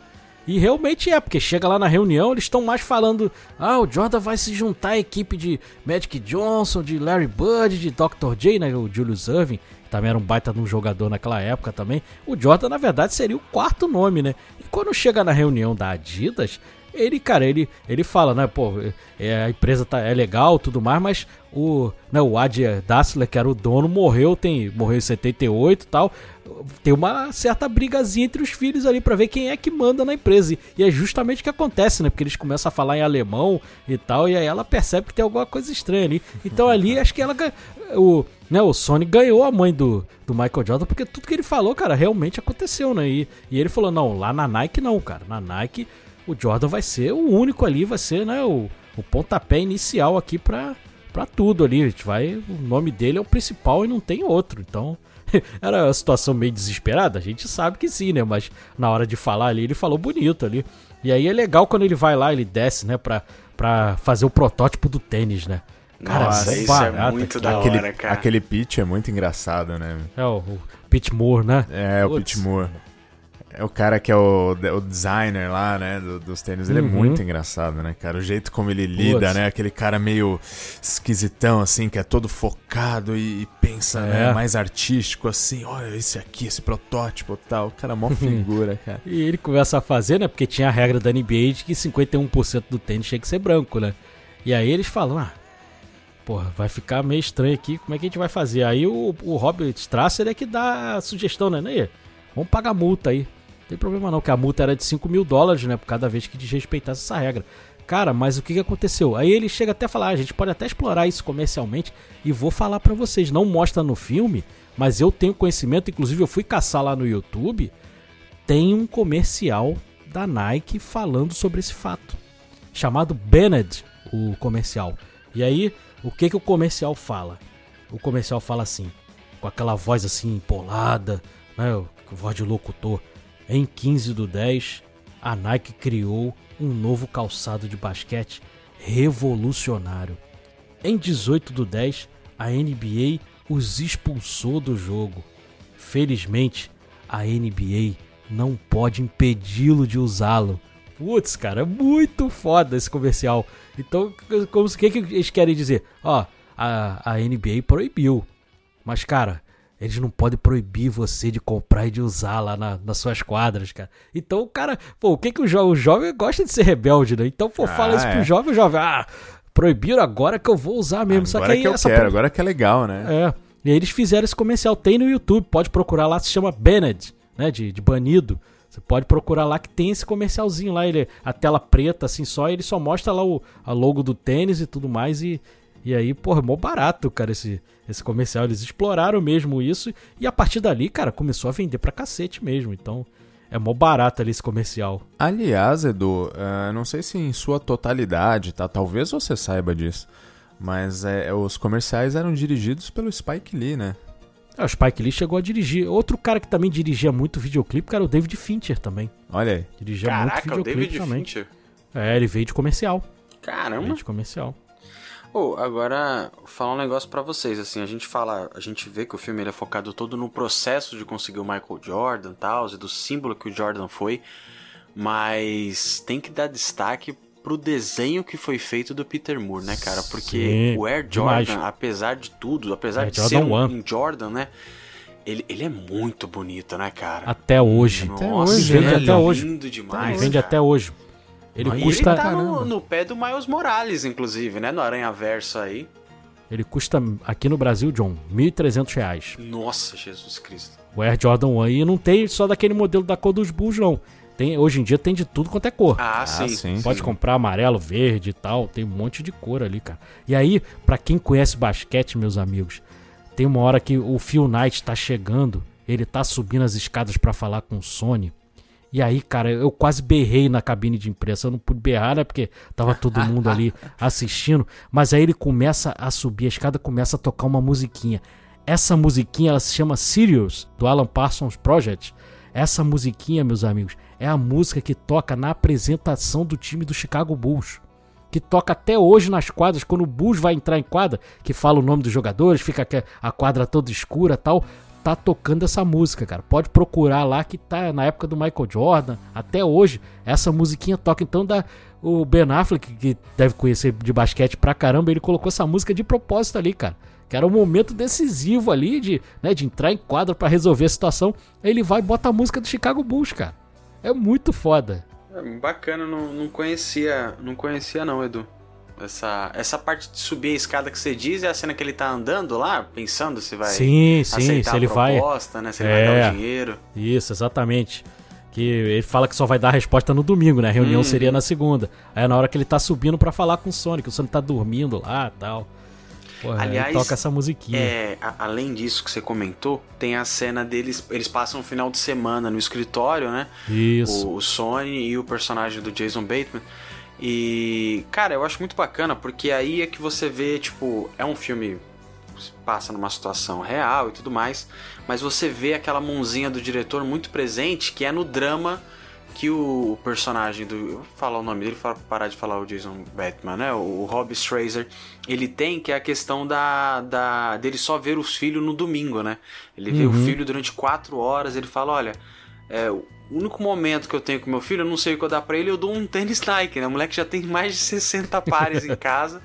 [SPEAKER 1] E realmente é, porque chega lá na reunião, eles estão mais falando: ah, o Jordan vai se juntar à equipe de Magic Johnson, de Larry Bird, de Dr. J, né? O Julius Irving, que também era um baita de um jogador naquela época também. O Jordan, na verdade, seria o quarto nome, né? E quando chega na reunião da Adidas, ele, cara, ele, ele fala, né, pô, é, a empresa tá, é legal tudo mais, mas o, né, o Adi Dassler, que era o dono, morreu, tem, morreu em 78 e tal. Tem uma certa brigazinha entre os filhos ali pra ver quem é que manda na empresa. E- é justamente o que acontece, né? Porque eles começam a falar em alemão e tal, e aí ela percebe que tem alguma coisa estranha ali. Então <laughs> ali acho que ela o, né, o Sony ganhou a mãe do, do Michael Jordan, porque tudo que ele falou, cara, realmente aconteceu, né? E, e ele falou: não, lá na Nike não, cara. Na Nike o Jordan vai ser o único ali, vai ser, né, o, o pontapé inicial aqui pra, pra tudo ali. A gente vai, o nome dele é o principal e não tem outro. Então, <laughs> era uma situação meio desesperada, a gente sabe que sim, né? Mas na hora de falar ali, ele falou bonito ali. E aí é legal quando ele vai lá, ele desce, né, pra, pra fazer o protótipo do tênis, né?
[SPEAKER 2] Nossa,
[SPEAKER 1] um
[SPEAKER 2] isso é muito da
[SPEAKER 3] Aquele,
[SPEAKER 2] hora, cara.
[SPEAKER 3] aquele pitch é muito engraçado, né?
[SPEAKER 1] É o, o Pete Moore, né?
[SPEAKER 3] É, o. Pete Moore. É o cara que é o, o designer lá, né, do- dos tênis. Ele
[SPEAKER 1] Uhum.
[SPEAKER 3] é muito engraçado, né, cara? O jeito como ele lida,
[SPEAKER 1] Putz.
[SPEAKER 3] né? Aquele cara meio esquisitão, assim, que é todo focado e, e pensa, né,
[SPEAKER 1] É.
[SPEAKER 3] mais artístico, assim. Olha esse aqui, esse protótipo e tal. O cara é mó <laughs> figura, cara.
[SPEAKER 1] E ele começa a fazer, né? Porque tinha a regra da NBA de que 51% do tênis tinha que ser branco, né? E aí eles falam, ah, porra, vai ficar meio estranho aqui, como é que a gente vai fazer? Aí o, o Robert Strasser é que dá a sugestão, né? Ney, vamos pagar multa aí. Não tem problema não, que a multa era de 5 mil dólares, né? Por cada vez que desrespeitasse essa regra. Cara, mas o que, que aconteceu? Aí ele chega até a falar, ah, a gente pode até explorar isso comercialmente e vou falar pra vocês. Não mostra no filme, mas eu tenho conhecimento, inclusive eu fui caçar lá no YouTube, tem um comercial da Nike falando sobre esse fato. Chamado Bennett, o comercial. E aí, o que, que o comercial fala? O comercial fala assim, com aquela voz assim empolada, né? Voz de locutor. Em 15 do 10, a Nike criou um novo calçado de basquete revolucionário. Em 18 do 10, a NBA os expulsou do jogo. Felizmente, a NBA não pode impedi-lo de usá-lo. Putz, cara, é muito foda esse comercial. Então, como o que, que eles querem dizer? Ó, a, a NBA proibiu. Mas, cara, eles não podem proibir você de comprar e de usar lá na- nas suas quadras, cara. Então, cara, pô, o que que o, jo o jovem gosta de ser rebelde, né? Então, pô, fala
[SPEAKER 3] Ah,
[SPEAKER 1] isso pro
[SPEAKER 3] é.
[SPEAKER 1] jovem, o jovem, ah, proibiram, agora que eu vou usar mesmo. Só que
[SPEAKER 3] Agora
[SPEAKER 1] aí
[SPEAKER 3] que eu
[SPEAKER 1] essa
[SPEAKER 3] quero,
[SPEAKER 1] pro-
[SPEAKER 3] agora que é legal, né?
[SPEAKER 1] É. E aí eles fizeram esse comercial. Tem no YouTube, pode procurar lá, se chama Banned, né? De, de banido. Você pode procurar lá que tem esse comercialzinho lá. Ele, a tela preta, assim, só, ele só mostra lá o a logo do tênis e tudo mais. E, e aí, porra, mó barato, cara, esse, esse comercial. Eles exploraram mesmo isso. E a partir dali, cara, começou a vender pra cacete mesmo. Então, é mó barato ali esse comercial.
[SPEAKER 3] Aliás, Edu, eh, não sei se em sua totalidade, tá? Talvez você saiba disso. Mas é, os comerciais eram dirigidos pelo Spike Lee, né?
[SPEAKER 1] Ah, o Spike Lee chegou a dirigir. Outro cara que também dirigia muito videoclipe, cara, o David Fincher também.
[SPEAKER 3] Olha aí.
[SPEAKER 1] Dirigia
[SPEAKER 2] Caraca,
[SPEAKER 1] muito
[SPEAKER 2] o
[SPEAKER 1] videoclipe
[SPEAKER 2] David
[SPEAKER 1] também.
[SPEAKER 2] Fincher.
[SPEAKER 1] É, ele veio de comercial.
[SPEAKER 2] Caramba.
[SPEAKER 1] Veio de comercial.
[SPEAKER 2] Ô, agora, falar um negócio pra vocês, assim, a gente fala, a gente vê que o filme ele é focado todo no processo de conseguir o Michael Jordan e tal, e do símbolo que o Jordan foi, mas tem que dar destaque pro desenho que foi feito do Peter Moore, né, cara? Porque
[SPEAKER 1] Sim,
[SPEAKER 2] o Air Jordan,
[SPEAKER 1] demais.
[SPEAKER 2] apesar de tudo, apesar
[SPEAKER 1] Air
[SPEAKER 2] de
[SPEAKER 1] Jordan
[SPEAKER 2] ser um, um Jordan, né, ele, ele é muito bonito, né, cara?
[SPEAKER 1] Até hoje.
[SPEAKER 2] Nossa,
[SPEAKER 3] hoje,
[SPEAKER 2] ele
[SPEAKER 1] né?
[SPEAKER 2] é
[SPEAKER 1] Até hoje.
[SPEAKER 2] lindo demais,
[SPEAKER 1] Ele vende
[SPEAKER 2] cara.
[SPEAKER 1] até hoje. Ele
[SPEAKER 3] Aí
[SPEAKER 2] E
[SPEAKER 1] custa,
[SPEAKER 2] ele tá no, no pé do Miles Morales, inclusive, né? No Aranha Verso aí.
[SPEAKER 1] ele custa aqui no Brasil, John, 1.300 reais.
[SPEAKER 2] Nossa, Jesus Cristo.
[SPEAKER 1] O Air Jordan 1 e não tem só daquele modelo da cor dos Bulls, não. Tem, hoje em dia tem de tudo quanto é cor.
[SPEAKER 2] Ah, sim.
[SPEAKER 3] sim.
[SPEAKER 1] Pode comprar amarelo, verde e tal. Tem um monte de cor ali, cara. E aí, pra quem conhece basquete, meus amigos, tem uma hora que o Phil Knight tá chegando. Ele tá subindo as escadas pra falar com o Sony. E aí, cara, eu quase berrei na cabine de imprensa. Eu não pude berrar, né? Porque tava todo mundo ali <laughs> assistindo. Mas aí ele começa a subir a escada, começa a tocar uma musiquinha. Essa musiquinha, ela se chama Sirius, do Alan Parsons Project. Essa musiquinha, meus amigos, é a música que toca na apresentação do time do Chicago Bulls. Que toca até hoje nas quadras, quando o Bulls vai entrar em quadra, que fala o nome dos jogadores, fica que- a quadra toda escura tal. Tá tocando essa música, cara. Pode procurar lá que tá na época do Michael Jordan, até hoje. Essa musiquinha toca. Então dá. O Ben Affleck, que deve conhecer de basquete pra caramba, ele colocou essa música de propósito ali, cara. Que era um momento decisivo ali de, né, de entrar em quadra pra resolver a situação. Aí ele vai e bota a música do Chicago Bulls, cara. É muito foda.
[SPEAKER 2] É, bacana, não, não conhecia. Não conhecia não, Edu. Essa, essa parte de subir a escada que você diz é a cena que ele tá andando lá, pensando se vai
[SPEAKER 1] sim, sim,
[SPEAKER 2] aceitar
[SPEAKER 1] se ele
[SPEAKER 2] a
[SPEAKER 1] vai.
[SPEAKER 2] proposta, né? Se ele
[SPEAKER 1] É.
[SPEAKER 2] vai dar o dinheiro.
[SPEAKER 1] Isso, exatamente. Que ele fala que só vai dar a resposta no domingo, né? A reunião
[SPEAKER 2] Uhum.
[SPEAKER 1] seria na segunda. Aí é na hora que ele tá subindo pra falar com o Sonic, o Sonic tá dormindo lá e tal. Porra,
[SPEAKER 2] Aliás,
[SPEAKER 1] toca essa musiquinha.
[SPEAKER 2] É, a- além disso que você comentou, tem a cena deles. Eles passam um final de semana no escritório, né?
[SPEAKER 1] Isso.
[SPEAKER 2] o, o Sony e o personagem do Jason Bateman. E, cara, eu acho muito bacana porque aí é que você vê, tipo, é um filme passa numa situação real e tudo mais, mas você vê aquela mãozinha do diretor muito presente, que é no drama que o, personagem do. Eu vou falar o nome dele para parar de falar o Jason Bateman, né? O, Rob Strazer, ele tem, que é a questão da, da dele só ver os filhos no domingo, né? Ele vê o
[SPEAKER 1] Uhum.
[SPEAKER 2] filho durante quatro horas, ele fala: olha. É, o único momento que eu tenho com meu filho, eu não sei o que eu dar pra ele, eu dou um tênis Nike, né? O moleque já tem mais de 60 pares em casa.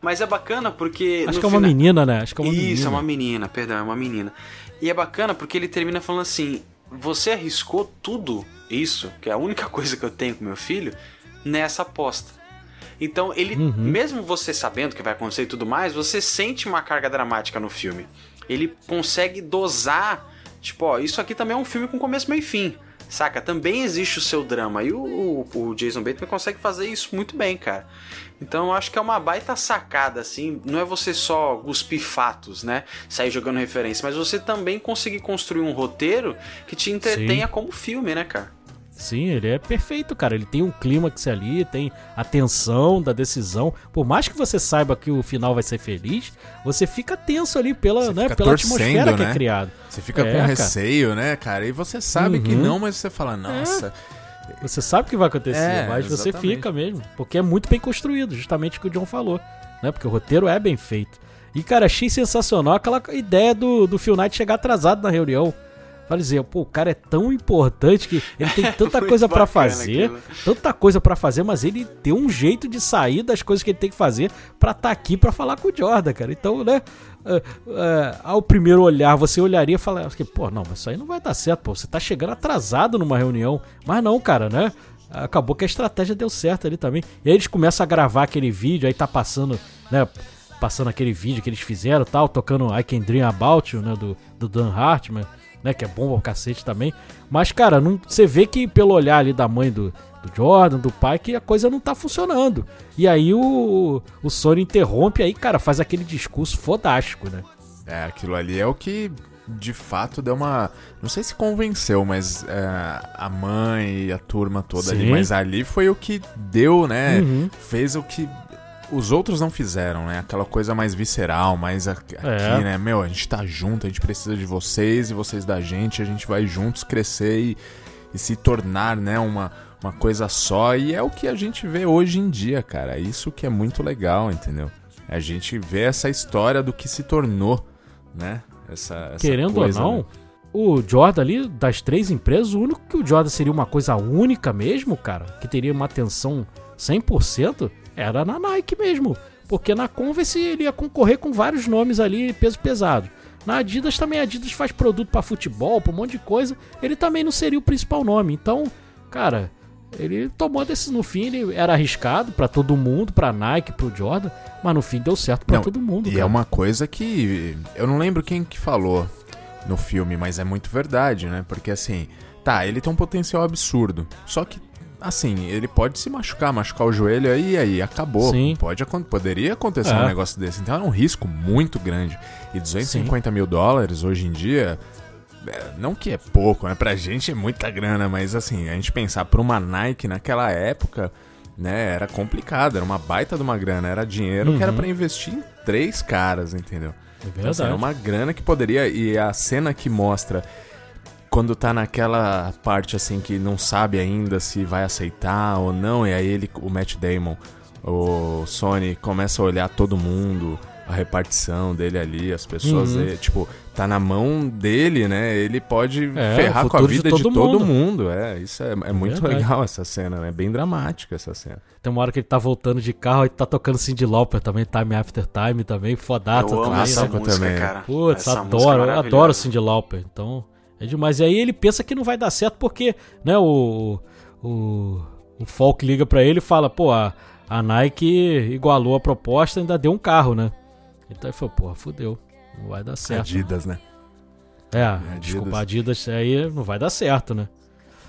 [SPEAKER 2] Mas é bacana porque.
[SPEAKER 1] Acho que é uma
[SPEAKER 2] fina-
[SPEAKER 1] menina, né? Acho que é uma
[SPEAKER 2] Isso,
[SPEAKER 1] menina.
[SPEAKER 2] é uma menina, perdão, é uma menina. E é bacana porque ele termina falando assim: você arriscou tudo isso, que é a única coisa que eu tenho com meu filho, nessa aposta. Então ele,
[SPEAKER 1] Uhum.
[SPEAKER 2] mesmo você sabendo o que vai acontecer e tudo mais, você sente uma carga dramática no filme. Ele consegue dosar, tipo, ó, isso aqui também é um filme com começo, meio e fim. Saca? Também existe o seu drama. E o, o, o Jason Bateman consegue fazer isso muito bem, cara. Então eu acho que é uma baita sacada, assim. Não é você só cuspir fatos, né? Sair jogando referência, mas você também conseguir construir um roteiro que te entretenha como filme, né, cara?
[SPEAKER 1] Sim, ele é perfeito, cara. Ele tem um clímax ali, tem a tensão da decisão. Por mais que você saiba que o final vai ser feliz, você fica tenso ali pela,
[SPEAKER 3] Você
[SPEAKER 1] né, pela atmosfera que
[SPEAKER 3] né?
[SPEAKER 1] é criada.
[SPEAKER 3] Você fica
[SPEAKER 1] É,
[SPEAKER 3] com
[SPEAKER 1] cara.
[SPEAKER 3] receio, né, cara? E você sabe que
[SPEAKER 1] Uhum.
[SPEAKER 3] não, mas você fala, nossa.
[SPEAKER 1] Você sabe o que vai acontecer,
[SPEAKER 3] É,
[SPEAKER 1] mas você
[SPEAKER 3] exatamente.
[SPEAKER 1] fica mesmo. Porque é muito bem construído, justamente o que o John falou. Né? Porque o roteiro é bem feito. E, cara, achei sensacional aquela ideia do, do Phil Knight chegar atrasado na reunião. Vai dizer, pô, o cara é tão importante que ele tem <laughs> tanta coisa pra
[SPEAKER 2] bacana
[SPEAKER 1] fazer,
[SPEAKER 2] aquilo.
[SPEAKER 1] tanta coisa pra fazer, mas ele tem um jeito de sair das coisas que ele tem que fazer pra estar aqui pra falar com o Jordan, cara. Então, né, é, é, ao primeiro olhar, você olharia e falaria, pô, não, mas isso aí não vai dar certo, pô, você tá chegando atrasado numa reunião. Mas não, cara, né? acabou que a estratégia deu certo ali também. E aí eles começam a gravar aquele vídeo, aí tá passando, né? Passando aquele vídeo que eles fizeram tal, tocando I Can Dream About You, né? Do, do Dan Hartman, né? Que é bom ao cacete também. Mas, cara, não, você vê que pelo olhar ali da mãe do, do Jordan, do pai, que a coisa não tá funcionando. E aí o, o Sony interrompe, aí, cara, faz aquele discurso fodástico, né?
[SPEAKER 3] É, aquilo ali é o que de fato deu uma. Não sei se convenceu, mas é, a mãe e a turma toda
[SPEAKER 1] Sim.
[SPEAKER 3] ali. Mas ali foi o que deu, né?
[SPEAKER 1] Uhum.
[SPEAKER 3] Fez o que os outros não fizeram, né? Aquela coisa mais visceral, mais aqui,
[SPEAKER 1] É.
[SPEAKER 3] né? Meu, a gente tá junto, a gente precisa de vocês e vocês da gente, a gente vai juntos crescer e, e se tornar, né? Uma, uma coisa só. E é o que a gente vê hoje em dia, cara. Isso que é muito legal, entendeu? A gente vê essa história do que se tornou, né? Essa, essa
[SPEAKER 1] Querendo
[SPEAKER 3] coisa,
[SPEAKER 1] ou não,
[SPEAKER 3] né?
[SPEAKER 1] o Jordan ali, das três empresas, o único que o Jordan seria uma coisa única mesmo, cara, que teria uma atenção 100%, era na Nike mesmo. Porque na Converse ele ia concorrer com vários nomes ali, peso pesado. Na Adidas também, a Adidas faz produto pra futebol, pra um monte de coisa. Ele também não seria o principal nome. Então, cara, ele tomou desse no fim, ele era arriscado pra todo mundo, pra Nike, pro Jordan, mas no fim deu certo pra
[SPEAKER 3] Não,
[SPEAKER 1] todo mundo.
[SPEAKER 3] E
[SPEAKER 1] cara.
[SPEAKER 3] é uma coisa que. Eu não lembro quem que falou no filme, mas é muito verdade, né? Porque assim, tá, ele tem um potencial absurdo. Só que, assim, ele pode se machucar, machucar o joelho aí e aí acabou.
[SPEAKER 1] Sim.
[SPEAKER 3] Pode, poderia acontecer
[SPEAKER 1] É.
[SPEAKER 3] um negócio desse. Então é um risco muito grande. E 250 mil dólares hoje em dia. é, Não que é pouco, né? Pra gente é muita grana, mas assim, a gente pensar pra uma Nike naquela época, né, era complicado, era uma baita de uma grana, era dinheiro que era
[SPEAKER 1] Uhum.
[SPEAKER 3] pra investir em três caras, entendeu?
[SPEAKER 1] É
[SPEAKER 3] Então, assim,
[SPEAKER 1] verdade.
[SPEAKER 3] era uma grana que poderia. E a cena que mostra quando tá naquela parte assim que não sabe ainda se vai aceitar ou não, e aí ele, o Matt Damon, o Sony começa a olhar todo mundo, a repartição dele ali, as pessoas,
[SPEAKER 1] Uhum.
[SPEAKER 3] e, tipo, tá na mão dele, né? Ele pode
[SPEAKER 1] É,
[SPEAKER 3] ferrar com a
[SPEAKER 1] futuro de
[SPEAKER 3] vida de todo,
[SPEAKER 1] todo
[SPEAKER 3] mundo.
[SPEAKER 1] mundo.
[SPEAKER 3] É, isso é, é muito
[SPEAKER 1] Verdade.
[SPEAKER 3] legal essa cena, né? É bem dramática essa cena.
[SPEAKER 1] Tem uma hora que ele tá voltando de carro e tá tocando Cindy Lauper também, Time After Time também, fodaça
[SPEAKER 2] eu amo
[SPEAKER 1] também,
[SPEAKER 2] essa
[SPEAKER 1] né?
[SPEAKER 2] música,
[SPEAKER 3] Também.
[SPEAKER 2] cara.
[SPEAKER 1] Putz,
[SPEAKER 2] Essa
[SPEAKER 1] adoro,
[SPEAKER 2] é
[SPEAKER 1] adoro Cindy Lauper, então é demais. E aí ele pensa que não vai dar certo porque, né, o, o, o Falk liga pra ele e fala, pô, a, a Nike igualou a proposta e ainda deu um carro, né? Então ele falou, porra, fudeu, não vai dar certo.
[SPEAKER 3] Adidas, né?
[SPEAKER 1] É,
[SPEAKER 3] Adidas.
[SPEAKER 1] desculpa, Adidas aí não vai dar certo, né?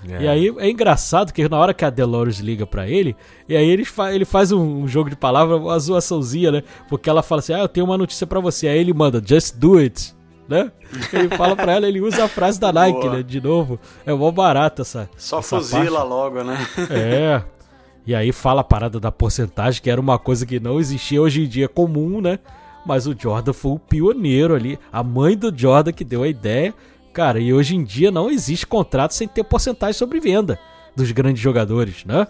[SPEAKER 3] É.
[SPEAKER 1] E aí é engraçado que na hora que a Dolores liga pra ele, e aí ele, fa ele faz um, um jogo de palavras, uma zoaçãozinha, né? Porque ela fala assim: Ah, eu tenho uma notícia pra você. Aí ele manda, just do it, né? Ele fala pra ela, ele usa a frase da Nike,
[SPEAKER 2] Boa.
[SPEAKER 1] né? De novo. É mó barato essa.
[SPEAKER 2] Só
[SPEAKER 1] essa
[SPEAKER 2] fuzila
[SPEAKER 1] parte.
[SPEAKER 2] logo, né?
[SPEAKER 1] É. E aí fala a parada da porcentagem, que era uma coisa que não existia hoje em dia é comum, né? Mas o Jordan foi o pioneiro ali. A mãe do Jordan que deu a ideia. Cara, e hoje em dia não existe contrato sem ter porcentagem sobre venda dos grandes jogadores, né?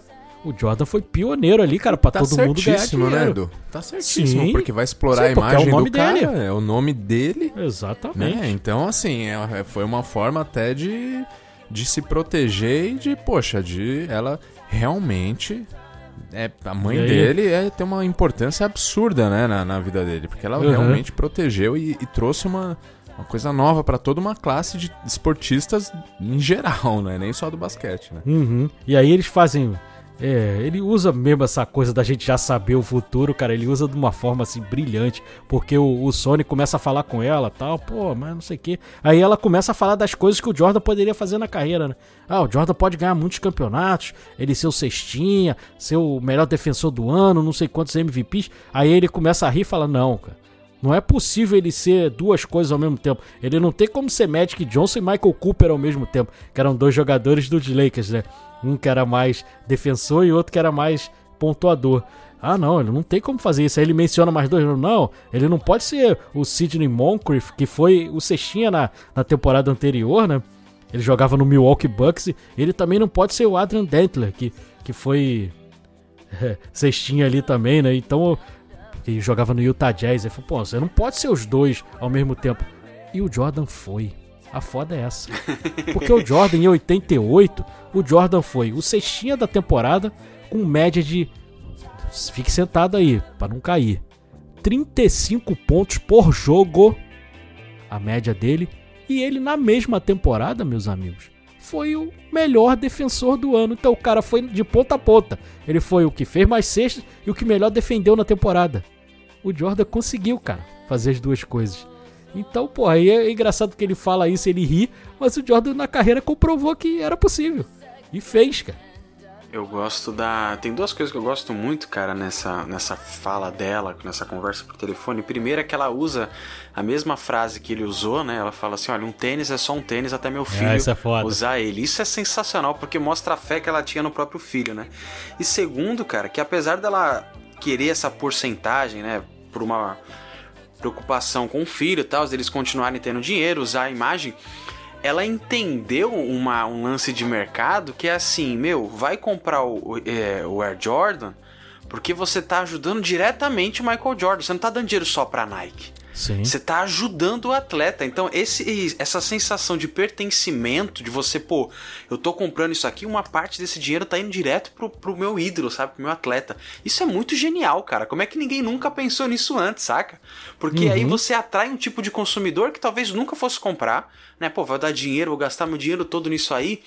[SPEAKER 1] O Jordan foi pioneiro ali, cara, pra
[SPEAKER 3] Tá
[SPEAKER 1] todo mundo ganhar
[SPEAKER 3] certíssimo, né,
[SPEAKER 1] dinheiro.
[SPEAKER 3] Edu? Tá certíssimo,
[SPEAKER 1] Sim.
[SPEAKER 3] porque vai explorar
[SPEAKER 1] Sim,
[SPEAKER 3] a
[SPEAKER 1] é
[SPEAKER 3] imagem
[SPEAKER 1] nome
[SPEAKER 3] do cara,
[SPEAKER 1] dele.
[SPEAKER 3] é o nome dele,
[SPEAKER 1] Exatamente.
[SPEAKER 3] né? Então, assim, é- foi uma forma até de, de se proteger e de, poxa, de ela realmente... É, a mãe dele é, tem uma importância absurda, né, na, na vida dele, porque ela
[SPEAKER 1] Uhum.
[SPEAKER 3] realmente protegeu e, e trouxe uma, uma coisa nova pra toda uma classe de esportistas em geral, <laughs> né? Nem só do basquete, né?
[SPEAKER 1] Uhum. E aí eles fazem. É, ele usa mesmo essa coisa da gente já saber o futuro, cara. Ele usa de uma forma assim brilhante, porque o, o Sony começa a falar com ela, tal, pô, mas não sei o que. Aí ela começa a falar das coisas que o Jordan poderia fazer na carreira, né? Ah, o Jordan pode ganhar muitos campeonatos, ele ser o cestinha, ser o melhor defensor do ano, não sei quantos MVPs. Aí ele começa a rir e fala: Não, cara. Não é possível ele ser duas coisas ao mesmo tempo. Ele não tem como ser Magic Johnson e Michael Cooper ao mesmo tempo, que eram dois jogadores dos Lakers, né? Um que era mais defensor e outro que era mais pontuador. Ah, não, ele não tem como fazer isso. Aí ele menciona mais dois. Não, ele não pode ser o Sidney Moncrief, que foi o cestinha na, na temporada anterior, né? Ele jogava no Milwaukee Bucks. Ele também não pode ser o Adrian Dentler, que, que foi <laughs> cestinha ali também, né? Então, que jogava no Utah Jazz. Ele falou, pô, você não pode ser os dois ao mesmo tempo. E o Jordan foi. A foda é essa. <laughs> Porque o Jordan, em 88, o Jordan foi o cestinha da temporada com média de. Fique sentado aí, pra não cair. 35 pontos por jogo. A média dele. E ele, na mesma temporada, meus amigos, foi o melhor defensor do ano. Então o cara foi de ponta a ponta. Ele foi o que fez mais cestas e o que melhor defendeu na temporada. O Jordan conseguiu, cara, fazer as duas coisas. Então, pô, aí é engraçado que ele fala isso, ele ri, mas o Jordan na carreira comprovou que era possível. E fez, cara.
[SPEAKER 2] Eu gosto da. Tem duas coisas que eu gosto muito, cara, nessa, nessa fala dela, nessa conversa por telefone. Primeiro é que ela usa a mesma frase que ele usou, né? Ela fala assim: olha, um tênis é só um tênis até meu filho
[SPEAKER 1] isso é
[SPEAKER 2] usar ele. Isso é sensacional, porque mostra a fé que ela tinha no próprio filho, né? E segundo, cara, que apesar dela querer essa porcentagem, né? Por uma preocupação com o filho e tal, eles continuarem tendo dinheiro, usar a imagem ela entendeu uma, um lance de mercado que é assim, meu, vai comprar o, é, o Air Jordan porque você tá ajudando diretamente o Michael Jordan. Você não tá dando dinheiro só pra Nike.
[SPEAKER 1] Sim.
[SPEAKER 2] Você tá ajudando o atleta. Então, esse, essa sensação de pertencimento, de você, pô, eu tô comprando isso aqui, uma parte desse dinheiro tá indo direto pro, pro meu ídolo, sabe? Pro meu atleta. Isso é muito genial, cara. Como é que ninguém nunca pensou nisso antes, saca? Porque uhum. aí você atrai um tipo de consumidor que talvez nunca fosse comprar, né? Pô, vou dar dinheiro, vou gastar meu dinheiro todo nisso aí.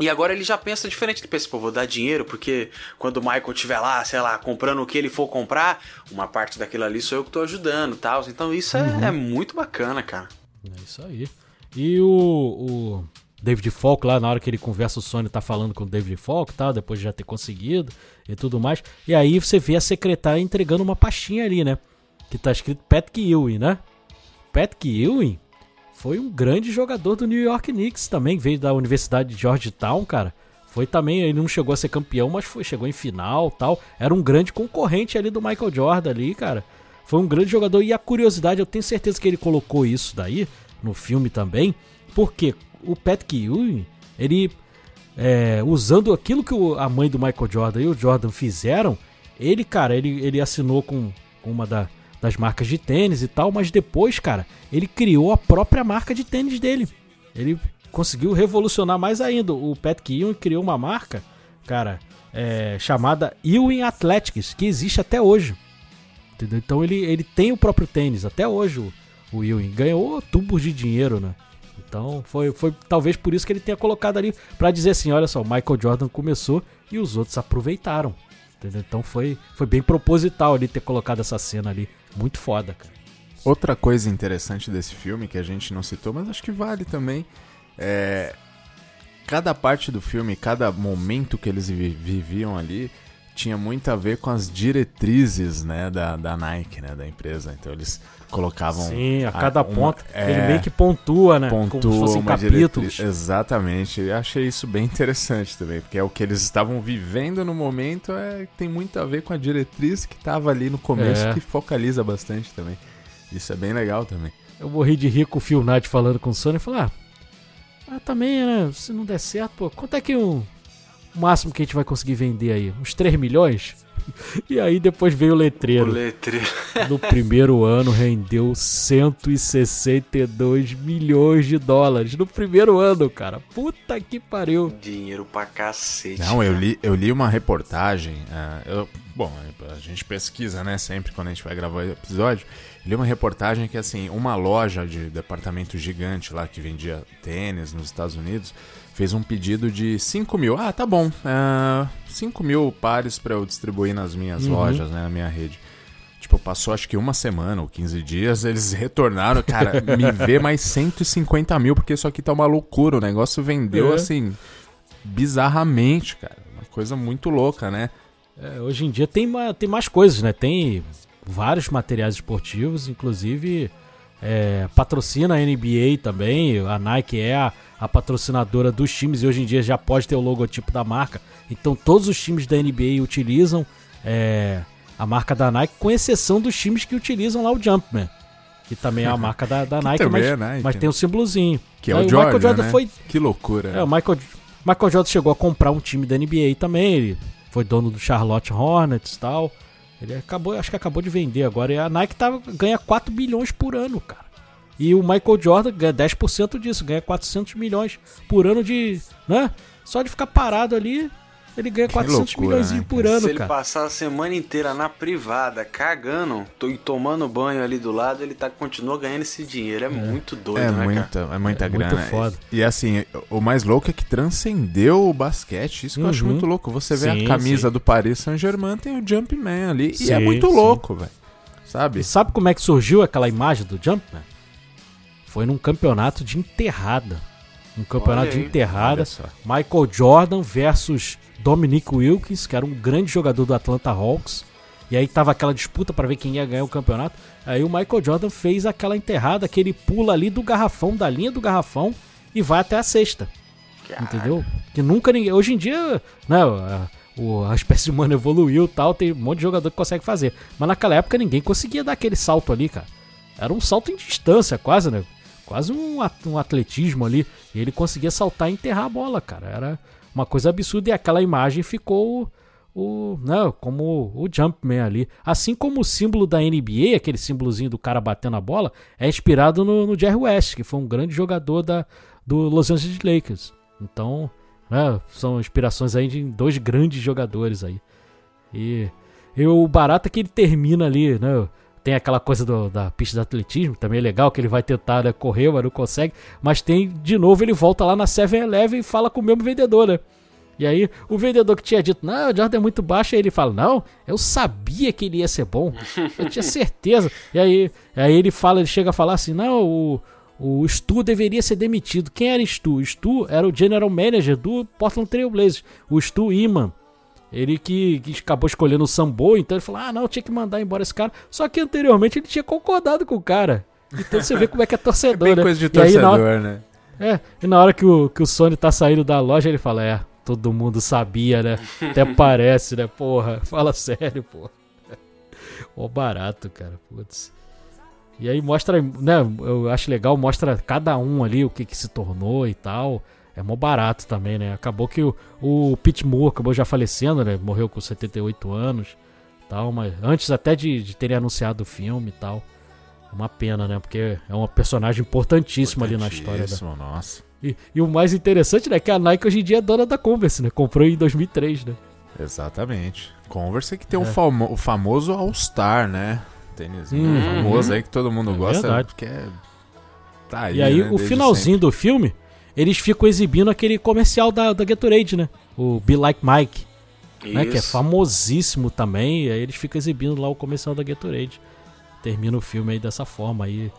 [SPEAKER 2] E agora ele já pensa diferente. Ele pensa, pô, vou dar dinheiro porque quando o Michael estiver lá, sei lá, comprando o que ele for comprar, uma parte daquilo ali sou eu que tô ajudando tal. Então isso é, uhum. é, é, muito bacana, cara.
[SPEAKER 1] É isso aí. E o, o, David Falk lá, na hora que ele conversa, o Sony tá falando com o David Falk tal, depois de já ter conseguido e tudo mais. E aí você vê a secretária entregando uma pastinha ali, né? Que tá escrito Patrick Ewing, né? Patrick Ewing foi um grande jogador do New York Knicks também, veio da Universidade de Georgetown, cara. Foi também, ele não chegou a ser campeão, mas foi, chegou em final tal. Era um grande concorrente ali do Michael Jordan ali, cara. Foi um grande jogador. E a curiosidade, eu tenho certeza que ele colocou isso daí no filme também, porque o Patrick Ewing, ele é, usando aquilo que o, a mãe do Michael Jordan e o Jordan fizeram, ele, cara, ele, ele assinou com, com uma da, das marcas de tênis e tal, mas depois, cara, ele criou a própria marca de tênis dele. Ele conseguiu revolucionar mais ainda. O Patrick Ewing criou uma marca, cara, é, chamada Ewing Athletics, que existe até hoje. Entendeu? Então ele, ele tem o próprio tênis, até hoje o, o Ewing. Ganhou tubos de dinheiro, né? Então foi, foi talvez por isso que ele tenha colocado ali para dizer assim, olha só, o Michael Jordan começou e os outros aproveitaram. Entendeu? Então foi, foi bem proposital ali ter colocado essa cena ali muito foda, cara.
[SPEAKER 3] Outra coisa interessante desse filme que a gente não citou, mas acho que vale também, é cada parte do filme, cada momento que eles viviam ali tinha muito a ver com as diretrizes, né, da, da Nike, né, da empresa. Então eles colocavam
[SPEAKER 1] Sim, a cada uma, ponto é, ele meio que pontua, né,
[SPEAKER 3] pontua como se fossem capítulos. Exatamente. Eu achei isso bem interessante também, porque é o que eles estavam vivendo no momento, é tem muito a ver com a diretriz que estava ali no começo é. que focaliza bastante também. Isso é bem legal também.
[SPEAKER 1] Eu morri de rir com o Phil Knight falando com o Sony e falar: ah, ah, também, né? Se não der certo, pô, quanto é que um o máximo que a gente vai conseguir vender aí? Uns 3 milhões? <laughs> E aí depois veio o letreiro.
[SPEAKER 2] O letreiro.
[SPEAKER 1] No primeiro ano rendeu 162 milhões de dólares. No primeiro ano, cara. Puta que pariu.
[SPEAKER 2] Dinheiro pra cacete.
[SPEAKER 3] Não, eu li, eu li uma reportagem. Uh, eu, bom, a gente pesquisa, né? Sempre quando a gente vai gravar o episódio. Eu li uma reportagem que, assim, uma loja de departamento gigante lá que vendia tênis nos Estados Unidos fez um pedido de 5 mil. Ah, tá bom. Uh, é, 5 mil pares para eu distribuir nas minhas uhum. lojas, né, na minha rede. Tipo, passou acho que uma semana ou 15 dias, eles retornaram, cara, me <laughs> vê mais 150 mil, porque isso aqui tá uma loucura. O negócio vendeu, é. assim, bizarramente, cara. Uma coisa muito louca, né?
[SPEAKER 1] É, hoje em dia tem, tem mais coisas, né? Tem vários materiais esportivos, inclusive é, patrocina a NBA também. A Nike é a, a, patrocinadora dos times e hoje em dia já pode ter o logotipo da marca. Então todos os times da NBA utilizam é, a marca da Nike, com exceção dos times que utilizam lá o Jumpman. Que também é a marca da, da <laughs> Nike, mas, é Nike, mas tem o símbolozinho.
[SPEAKER 3] Que é o, o Jordan, Michael Jordan né? foi. Que loucura.
[SPEAKER 1] É, o Michael, Michael Jordan chegou a comprar um time da NBA também. Ele foi dono do Charlotte Hornets e tal. Ele acabou, acho que acabou de vender agora. E a Nike tá, ganha 4 bilhões por ano, cara. E o Michael Jordan ganha 10% disso, ganha 400 milhões por ano de. né? Só de ficar parado ali, Ele ganha
[SPEAKER 3] Que
[SPEAKER 1] 400
[SPEAKER 3] loucura,
[SPEAKER 1] milhões
[SPEAKER 3] né,
[SPEAKER 1] por
[SPEAKER 2] Se
[SPEAKER 1] ano,
[SPEAKER 2] ele
[SPEAKER 1] cara.
[SPEAKER 2] passar a semana inteira na privada, cagando e tomando banho ali do lado, ele tá, continua ganhando esse dinheiro. É, muito doido,
[SPEAKER 3] É
[SPEAKER 2] né, cara?
[SPEAKER 3] muita, é muita
[SPEAKER 1] É muito
[SPEAKER 3] grana.
[SPEAKER 1] foda.
[SPEAKER 3] E assim, o mais louco é que transcendeu o basquete. Isso que eu acho
[SPEAKER 1] Uhum.
[SPEAKER 3] muito louco. Você vê
[SPEAKER 1] Sim,
[SPEAKER 3] a camisa
[SPEAKER 1] sim.
[SPEAKER 3] do Paris Saint-Germain, tem o Jumpman ali. e é
[SPEAKER 1] Sim,
[SPEAKER 3] muito
[SPEAKER 1] sim.
[SPEAKER 3] louco, velho. Sabe?
[SPEAKER 1] E sabe como é que surgiu aquela imagem do Jumpman? Foi num campeonato de enterrada. Um campeonato de enterrada.
[SPEAKER 3] Olha só.
[SPEAKER 1] Michael Jordan versus Dominic Wilkins, que era um grande jogador do Atlanta Hawks. E aí tava aquela disputa para ver quem ia ganhar o campeonato. Aí o Michael Jordan fez aquela enterrada que ele pula ali do garrafão, da linha do garrafão e vai até a cesta. Entendeu? Que nunca ninguém. Hoje em dia, né, a, espécie humana evoluiu e tal, tem um monte de jogador que consegue fazer. Mas naquela época ninguém conseguia dar aquele salto ali, cara. Era um salto em distância, quase, né? Quase um, um atletismo ali. E ele conseguia saltar e enterrar a bola, cara. Era uma coisa absurda. E aquela imagem ficou o, né, como o Jumpman ali. Assim como o símbolo da NBA, aquele símbolozinho do cara batendo a bola, é inspirado no, no Jerry West, que foi um grande jogador da, do Los Angeles Lakers. Então, né, são inspirações aí de dois grandes jogadores aí. E, e o barato é que ele termina ali, né? Tem aquela coisa do- da pista de atletismo, também é legal que ele vai tentar né, correr, mas não consegue. Mas tem, de novo, ele volta lá na 7-Eleven e fala com o mesmo vendedor, né? E aí, o vendedor que tinha dito, não, o Jordan é muito baixo, aí ele fala, não, eu sabia que ele ia ser bom, eu tinha <laughs> certeza. E aí, aí ele fala, ele chega a falar assim, não, o, o Stu deveria ser demitido. Quem era Stu? O Stu era o general manager do Portland Trail Blazers, o Stu Iman. Ele que, que acabou escolhendo o Sambo, então ele falou, ah, não, tinha que mandar embora esse cara. Só que anteriormente ele tinha concordado com o cara. Então você vê como é que é <laughs> torcedor,
[SPEAKER 3] Bem
[SPEAKER 1] né?
[SPEAKER 3] coisa de torcedor,
[SPEAKER 1] hora-
[SPEAKER 3] né?
[SPEAKER 1] é, e na hora que o, que o Sony tá saindo da loja, ele fala: É, todo mundo sabia, né? Até <laughs> parece, né? Porra, fala sério, porra. <laughs> Ó, barato, cara, putz. E aí mostra, né? Eu acho legal, mostra cada um ali o que que se tornou e tal. É mó barato também, né? Acabou que o, o Pete Moore acabou já falecendo, né? Morreu com 78 anos tal, mas antes até de, de terem anunciado o filme e tal. É uma pena, né? Porque é um personagem importantíssimo ali na história da,
[SPEAKER 3] Nossa.
[SPEAKER 1] e, e o mais interessante, né, é que a Nike hoje em dia é dona da Converse, né? Comprou em 2003, né?
[SPEAKER 3] Exatamente. Converse que tem
[SPEAKER 1] É.
[SPEAKER 3] o, famo- o famoso All-Star, né? Tênisinho
[SPEAKER 1] Uhum.
[SPEAKER 3] famoso aí que todo mundo
[SPEAKER 1] É
[SPEAKER 3] gosta.
[SPEAKER 1] verdade.
[SPEAKER 3] Porque é... Tá aí,
[SPEAKER 1] e aí,
[SPEAKER 3] né,
[SPEAKER 1] o
[SPEAKER 3] desde
[SPEAKER 1] finalzinho do filme, eles ficam exibindo aquele comercial da, da Gatorade, né? O Be Like Mike, né? Que é famosíssimo também. E aí eles ficam exibindo lá o comercial da Gatorade. Termina o filme aí dessa forma aí.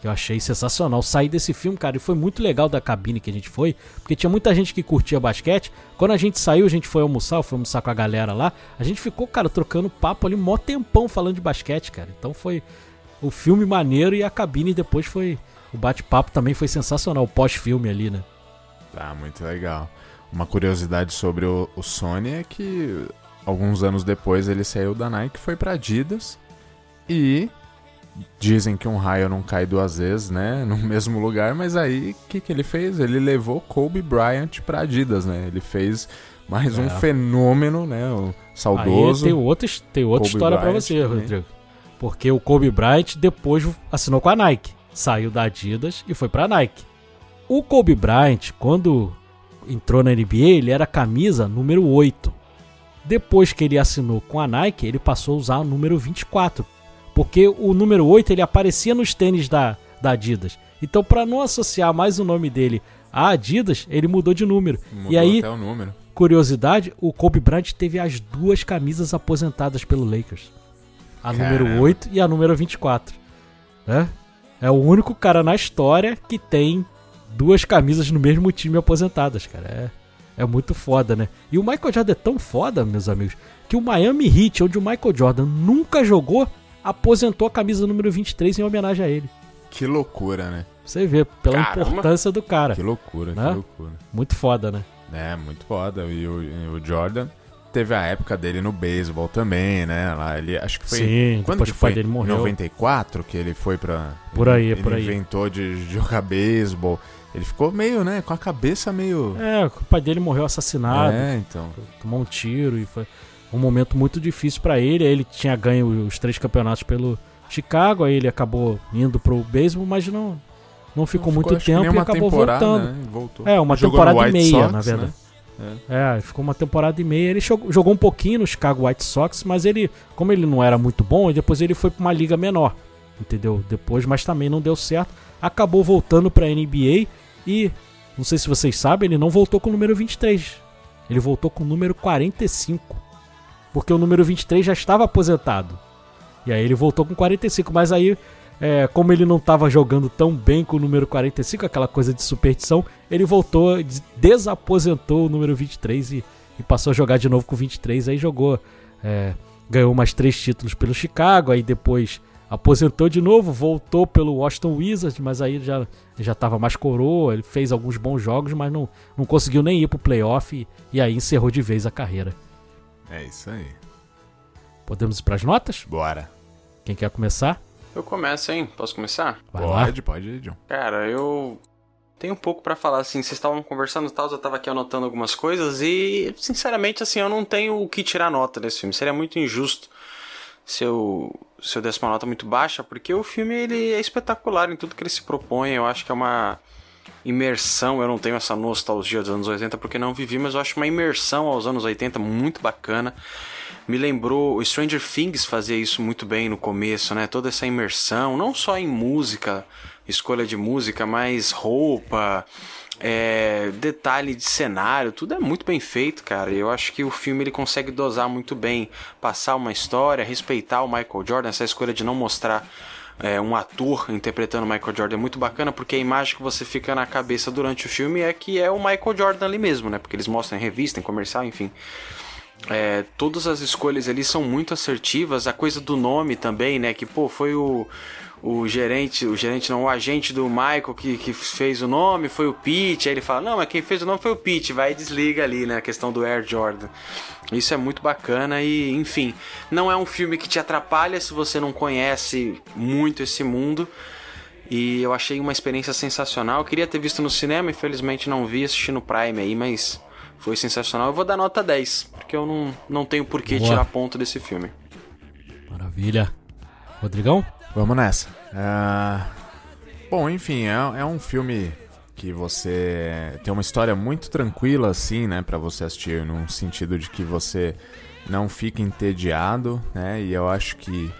[SPEAKER 1] Que eu achei sensacional. Sair desse filme, cara, e foi muito legal da cabine que a gente foi. Porque tinha muita gente que curtia basquete. Quando a gente saiu, a gente foi almoçar, foi almoçar com a galera lá. A gente ficou, cara, trocando papo ali, mó tempão falando de basquete, cara. Então foi o filme maneiro e a cabine depois foi. O bate-papo também foi sensacional, o pós-filme ali, né?
[SPEAKER 3] Tá, muito legal. Uma curiosidade sobre o, o Sony é que alguns anos depois ele saiu da Nike, foi pra Adidas e dizem que um raio não cai duas vezes, né, <laughs> no mesmo lugar, mas aí o que, que ele fez? Ele levou Kobe Bryant pra Adidas, né? Ele fez mais um
[SPEAKER 1] É.
[SPEAKER 3] fenômeno, né, o saudoso.
[SPEAKER 1] Aí tem, outra, tem outra
[SPEAKER 3] Kobe
[SPEAKER 1] história pra
[SPEAKER 3] Bryant
[SPEAKER 1] você,
[SPEAKER 3] também.
[SPEAKER 1] Rodrigo. Porque o Kobe Bryant depois assinou com a Nike. Saiu da Adidas e foi pra Nike. O Kobe Bryant, quando entrou na NBA, ele era camisa número 8. Depois que ele assinou com a Nike, ele passou a usar o número 24. Porque o número 8 ele aparecia nos tênis da, da Adidas. Então, pra não associar mais o nome dele a Adidas, ele mudou de número.
[SPEAKER 3] Mudou
[SPEAKER 1] e aí,
[SPEAKER 3] até o número.
[SPEAKER 1] curiosidade, o Kobe Bryant teve as duas camisas aposentadas pelo Lakers. A número
[SPEAKER 3] Caramba.
[SPEAKER 1] 8 e a número 24. Né? É o único cara na história que tem duas camisas no mesmo time aposentadas, cara. É, é muito foda, né? E o Michael Jordan é tão foda, meus amigos, que o Miami Heat, onde o Michael Jordan nunca jogou, aposentou a camisa número 23 em homenagem a ele.
[SPEAKER 3] Que loucura, né?
[SPEAKER 1] Você vê, pela
[SPEAKER 2] Caramba.
[SPEAKER 1] importância do cara.
[SPEAKER 3] Que loucura,
[SPEAKER 1] Né?
[SPEAKER 3] que loucura.
[SPEAKER 1] Muito foda, né?
[SPEAKER 3] É, muito foda. E o, e o Jordan teve a época dele no beisebol também, né? Lá ele acho que foi
[SPEAKER 1] Sim,
[SPEAKER 3] quando que
[SPEAKER 1] que o pai
[SPEAKER 3] foi?
[SPEAKER 1] dele morreu.
[SPEAKER 3] Em 94 que ele foi pra
[SPEAKER 1] Por aí,
[SPEAKER 3] ele
[SPEAKER 1] por aí.
[SPEAKER 3] inventou de jogar beisebol. Ele ficou meio, né, com a cabeça meio
[SPEAKER 1] É, o pai dele morreu assassinado.
[SPEAKER 3] É, então.
[SPEAKER 1] tomou um tiro e foi um momento muito difícil pra ele. Aí Ele tinha ganho os três campeonatos pelo Chicago, aí ele acabou indo pro beisebol, mas não não ficou, muito
[SPEAKER 3] acho que
[SPEAKER 1] tempo e acabou voltando.
[SPEAKER 3] né? Voltou.
[SPEAKER 1] É, uma
[SPEAKER 3] Jogou
[SPEAKER 1] temporada e meia,
[SPEAKER 3] Sox,
[SPEAKER 1] na verdade.
[SPEAKER 3] né?
[SPEAKER 1] É. é. ficou uma temporada e meia. Ele jogou um pouquinho no Chicago White Sox, mas ele, como ele não era muito bom, depois ele foi para uma liga menor, entendeu? Depois, mas também não deu certo. Acabou voltando para NBA e não sei se vocês sabem, ele não voltou com o número 23. Ele voltou com o número 45. Porque o número 23 já estava aposentado. E aí ele voltou com 45, mas aí é, como ele não estava jogando tão bem com o número 45, aquela coisa de superstição, ele voltou, desaposentou o número 23 e, e passou a jogar de novo com 23. Aí jogou, é, ganhou mais três títulos pelo Chicago, aí depois aposentou de novo, voltou pelo Washington Wizards, mas aí já já estava mais coroa, ele fez alguns bons jogos, mas não, não conseguiu nem ir pro playoff e, e aí encerrou de vez a carreira.
[SPEAKER 3] É isso aí.
[SPEAKER 1] Podemos ir para as notas?
[SPEAKER 3] Bora.
[SPEAKER 1] Quem quer começar?
[SPEAKER 2] Eu começo, hein? Posso começar?
[SPEAKER 1] Vai lá.
[SPEAKER 3] Pode, pode ir, John.
[SPEAKER 2] Cara, eu tenho um pouco para falar assim. Vocês estavam conversando e tal, eu tava aqui anotando algumas coisas e, sinceramente, assim, eu não tenho o que tirar nota desse filme. Seria muito injusto se eu, se eu desse uma nota muito baixa, porque o filme ele é espetacular em tudo que ele se propõe. Eu acho que é uma imersão. Eu não tenho essa nostalgia dos anos 80 porque não vivi, mas eu acho uma imersão aos anos 80 muito bacana me lembrou o Stranger Things fazia isso muito bem no começo, né? Toda essa imersão, não só em música, escolha de música, mas roupa, é, detalhe de cenário, tudo é muito bem feito, cara. Eu acho que o filme ele consegue dosar muito bem, passar uma história, respeitar o Michael Jordan, essa escolha de não mostrar é, um ator interpretando o Michael Jordan é muito bacana, porque a imagem que você fica na cabeça durante o filme é que é o Michael Jordan ali mesmo, né? Porque eles mostram em revista, em comercial, enfim. É, todas as escolhas ali são muito assertivas. A coisa do nome também, né? Que, pô, foi o, o gerente, o gerente não, o agente do Michael que, que fez o nome, foi o Pete. Aí ele fala, não, mas quem fez o nome foi o Pete. Vai e desliga ali, né? A questão do Air Jordan. Isso é muito bacana e, enfim, não é um filme que te atrapalha se você não conhece muito esse mundo. E eu achei uma experiência sensacional. Eu queria ter visto no cinema, infelizmente não vi, assisti no Prime aí, mas foi sensacional. Eu vou dar nota 10, porque eu não, não tenho por que tirar ponto desse filme.
[SPEAKER 1] Maravilha. Rodrigão?
[SPEAKER 3] Vamos nessa. Uh... Bom, enfim, é, é um filme que você tem uma história muito tranquila, assim, né, para você assistir, no sentido de que você não fica entediado, né, e eu acho que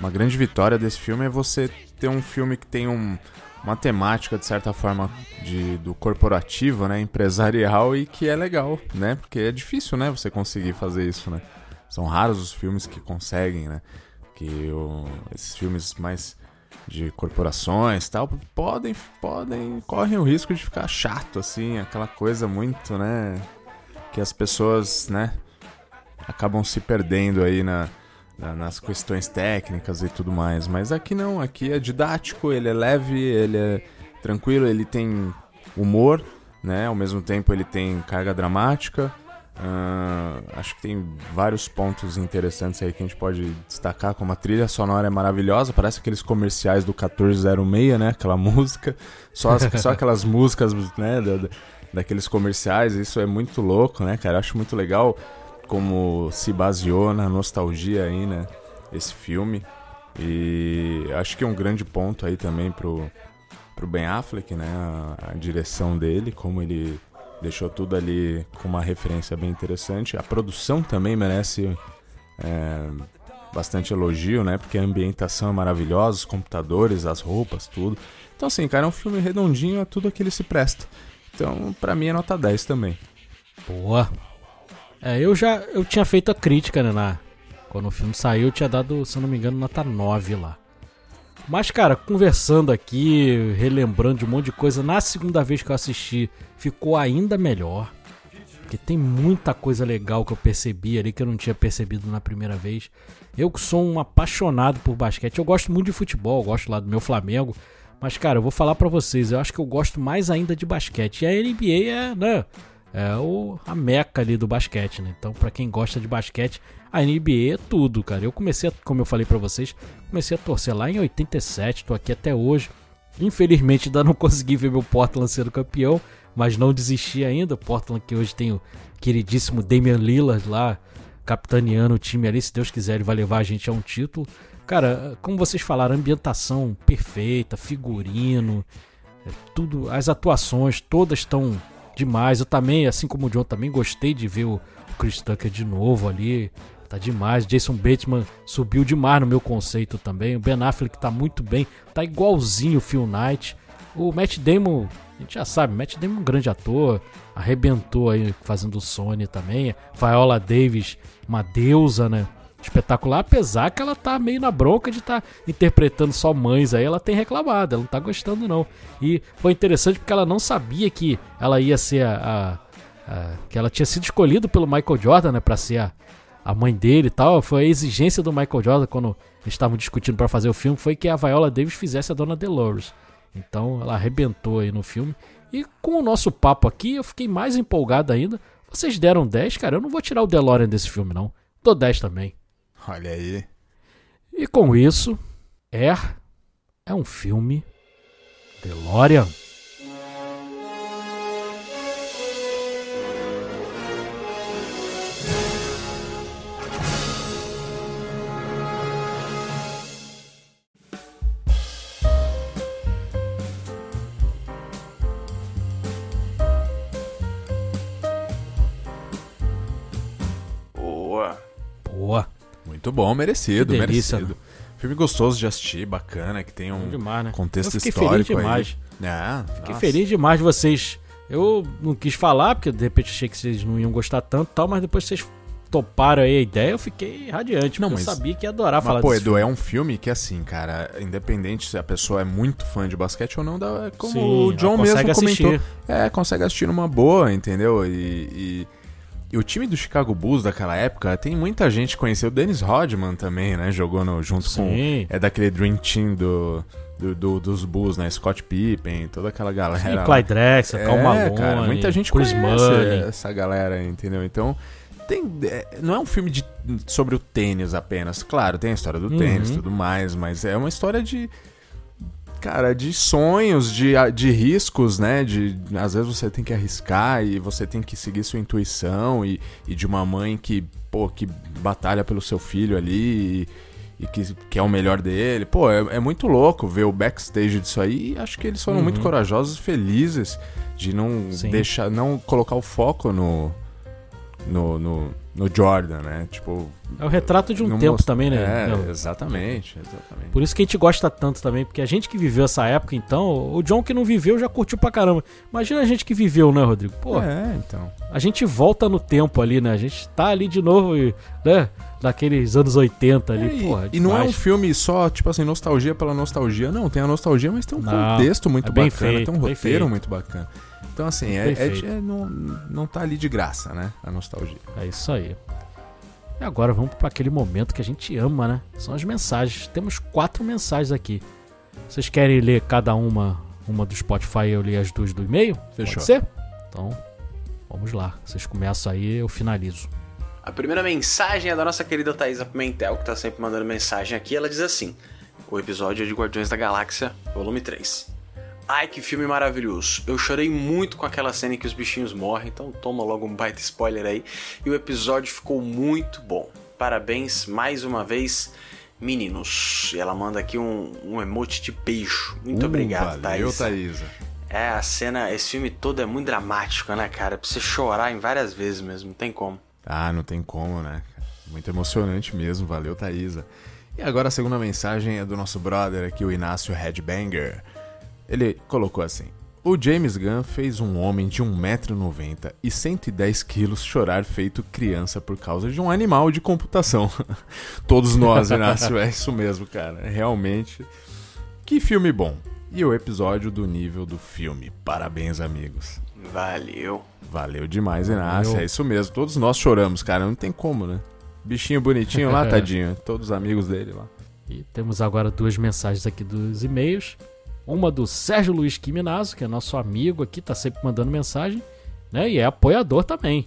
[SPEAKER 3] uma grande vitória desse filme é você ter um filme que tem um, uma temática, de certa forma, de, do corporativo, né, empresarial e que é legal, né, porque é difícil, né, você conseguir fazer isso, né. São raros os filmes que conseguem, né, que o, esses filmes mais de corporações tal podem podem correm o risco de ficar chato assim aquela coisa muito né que as pessoas né acabam se perdendo aí na nas questões técnicas e tudo mais. Mas aqui não, aqui é didático, ele é leve, ele é tranquilo, ele tem humor, né? Ao mesmo tempo ele tem carga dramática. Uh, acho que tem vários pontos interessantes aí que a gente pode destacar, como a trilha sonora é maravilhosa, parece aqueles comerciais do 1406, né? Aquela <laughs> música, só, as, só aquelas músicas, né? Da, daqueles comerciais, isso é muito louco, né, cara? Acho muito legal como se baseou na nostalgia aí, né? Esse filme. E acho que é um grande ponto aí também pro, pro Ben Affleck, né? A, a direção dele, como ele deixou tudo ali com uma referência bem interessante. A produção também merece é, bastante elogio, né? Porque a ambientação é maravilhosa, os computadores, as roupas, tudo. Então, assim, cara, é um filme redondinho, é tudo que ele se presta. Então, pra mim é nota 10 também.
[SPEAKER 1] Boa, é, eu já eu tinha feito a crítica, né? Na, quando o filme saiu, eu tinha dado, se eu não me engano, nota 9 lá. Mas, cara, conversando aqui, relembrando de um monte de coisa, na segunda vez que eu assisti, ficou ainda melhor. Porque tem muita coisa legal que eu percebi ali que eu não tinha percebido na primeira vez. Eu que sou um apaixonado por basquete, eu gosto muito de futebol, gosto lá do meu Flamengo. Mas, cara, eu vou falar para vocês, eu acho que eu gosto mais ainda de basquete. E a NBA é, né? É o, a meca ali do basquete, né? Então, para quem gosta de basquete, a NBA é tudo, cara. Eu comecei, a, como eu falei para vocês, comecei a torcer lá em 87, tô aqui até hoje. Infelizmente ainda não <laughs> consegui ver meu Portland sendo campeão, mas não desisti ainda. Portland que hoje tem o queridíssimo Damian Lillard lá, capitaneando o time ali, se Deus quiser ele vai levar a gente a um título. Cara, como vocês falaram, ambientação perfeita, figurino, é tudo, as atuações todas estão demais. Eu também, assim como o John, também gostei de ver o Chris Tucker de novo ali. Tá demais. Jason Bateman subiu demais no meu conceito também. O Ben Affleck tá muito bem. Tá igualzinho o Phil Knight. O Matt Damon, a gente já sabe, Matt Damon é um grande ator. Arrebentou aí fazendo o Sony também. Viola Davis, uma deusa, né? Espetacular, apesar que ela tá meio na bronca de estar tá interpretando só mães aí, ela tem reclamado, ela não tá gostando não. E foi interessante porque ela não sabia que ela ia ser a, a, a que ela tinha sido escolhida pelo Michael Jordan, né, para ser a, a mãe dele e tal. Foi a exigência do Michael Jordan quando estavam discutindo para fazer o filme foi que a Viola Davis fizesse a dona Dolores. Então ela arrebentou aí no filme. E com o nosso papo aqui, eu fiquei mais empolgado ainda. Vocês deram 10, cara. Eu não vou tirar o DeLorean desse filme, não. Dou 10 também.
[SPEAKER 3] Olha aí.
[SPEAKER 1] E com isso, Air é um filme DeLorean.
[SPEAKER 3] Muito bom, merecido,
[SPEAKER 1] Que delícia,
[SPEAKER 3] merecido. Filme gostoso de assistir, bacana, que tem um
[SPEAKER 1] demais, né?
[SPEAKER 3] contexto
[SPEAKER 1] Eu fiquei
[SPEAKER 3] histórico
[SPEAKER 1] feliz demais.
[SPEAKER 3] aí. É,
[SPEAKER 1] Fiquei
[SPEAKER 3] nossa.
[SPEAKER 1] feliz demais de vocês. Eu não quis falar, porque de repente achei que vocês não iam gostar tanto e tal, mas depois vocês toparam aí a ideia, eu fiquei radiante.
[SPEAKER 3] Não, mas-
[SPEAKER 1] eu sabia que ia adorar
[SPEAKER 3] Mas,
[SPEAKER 1] falar
[SPEAKER 3] pô, Edu, é um filme que, assim, cara, independente se a pessoa é muito fã de basquete ou não, dá, é como
[SPEAKER 1] Sim,
[SPEAKER 3] o John mesmo comentou.
[SPEAKER 1] assistir.
[SPEAKER 3] É, consegue assistir numa boa, entendeu? E, e- e o time do Chicago Bulls daquela época, tem muita gente que conheceu. O Dennis Rodman também, né? Jogou no, junto
[SPEAKER 1] Sim.
[SPEAKER 3] com. É daquele Dream Team do, do- do- dos Bulls, né? Scott Pippen, toda aquela galera.
[SPEAKER 1] Sim. Clyde Drexler, Cal Malone,
[SPEAKER 3] É, cara, muita gente
[SPEAKER 1] Chris
[SPEAKER 3] conhece
[SPEAKER 1] Money.
[SPEAKER 3] essa galera, entendeu? Então, tem, é, não é um filme de, sobre o tênis apenas. Claro, tem a história do
[SPEAKER 1] Uhum.
[SPEAKER 3] tênis e tudo mais, mas é uma história de. Cara, de sonhos, de, de riscos, né? De às vezes você tem que arriscar e você tem que seguir sua intuição e, e de uma mãe que, pô, que batalha pelo seu filho ali e, e que, que é o melhor dele. Pô, é, é muito louco ver o backstage disso aí e acho que eles foram muito corajosos e felizes de não
[SPEAKER 1] Uhum. Sim.
[SPEAKER 3] deixar, não colocar o foco no, no, no, no Jordan, né? Tipo.
[SPEAKER 1] É o retrato de um tempo
[SPEAKER 3] most-
[SPEAKER 1] também, né?
[SPEAKER 3] É, exatamente, exatamente.
[SPEAKER 1] Por isso que a gente gosta tanto também, porque a gente que viveu essa época, então, o John que não viveu já curtiu pra caramba. Imagina a gente que viveu, né, Rodrigo? Pô,
[SPEAKER 3] É, então.
[SPEAKER 1] a gente volta no tempo ali, né? A gente tá ali de novo, e, né? Daqueles anos 80 ali,
[SPEAKER 3] É, e,
[SPEAKER 1] porra.
[SPEAKER 3] e não é um filme só, tipo assim, nostalgia pela nostalgia. Não, tem a nostalgia, mas tem um
[SPEAKER 1] Não,
[SPEAKER 3] contexto muito
[SPEAKER 1] é bem
[SPEAKER 3] bacana,
[SPEAKER 1] feito,
[SPEAKER 3] tem um roteiro
[SPEAKER 1] feito.
[SPEAKER 3] muito bacana. Então, assim, é, é é- não, não tá ali de graça, né? A nostalgia.
[SPEAKER 1] É isso aí. E agora vamos para aquele momento que a gente ama, né? São as mensagens. Temos quatro mensagens aqui. Vocês querem ler cada uma, uma do Spotify e eu ler as duas do e-mail?
[SPEAKER 3] Fechou.
[SPEAKER 1] Pode ser? Então, vamos lá. Vocês começam aí, eu finalizo.
[SPEAKER 2] A primeira mensagem é da nossa querida Thaisa Pimentel, que tá sempre mandando mensagem aqui. Ela diz assim: O episódio é de Guardiões da Galáxia, volume 3. Ai, que filme maravilhoso. Eu chorei muito com aquela cena em que os bichinhos morrem, então toma logo um baita spoiler aí. E o episódio ficou muito bom. Parabéns mais uma vez, meninos. E ela manda aqui um, um emote de beijo. Muito
[SPEAKER 3] Uh,
[SPEAKER 2] obrigado,
[SPEAKER 3] valeu,
[SPEAKER 2] Thaisa.
[SPEAKER 3] Thaisa.
[SPEAKER 2] É, a cena, esse filme todo é muito dramático, né, cara? Pra você chorar em várias vezes mesmo, não tem como.
[SPEAKER 3] Ah, não tem como, né? Muito emocionante mesmo, valeu, Thaisa. E agora a segunda mensagem é do nosso brother aqui, o Inácio Headbanger. Ele colocou assim: O James Gunn fez um homem de 1,90m e 110kg chorar feito criança por causa de um animal de computação. <laughs> Todos nós, Inácio, é isso mesmo, cara. Realmente. Que filme bom. E o episódio do nível do filme. Parabéns, amigos.
[SPEAKER 2] Valeu.
[SPEAKER 3] Valeu demais, Inácio.
[SPEAKER 1] Valeu.
[SPEAKER 3] É isso mesmo. Todos nós choramos, cara. Não tem como, né? Bichinho bonitinho lá, <laughs> tadinho. Todos os amigos dele lá.
[SPEAKER 1] E temos agora duas mensagens aqui dos e-mails. Uma do Sérgio Luiz Quiminazo, que é nosso amigo aqui, tá sempre mandando mensagem, né? E é apoiador também.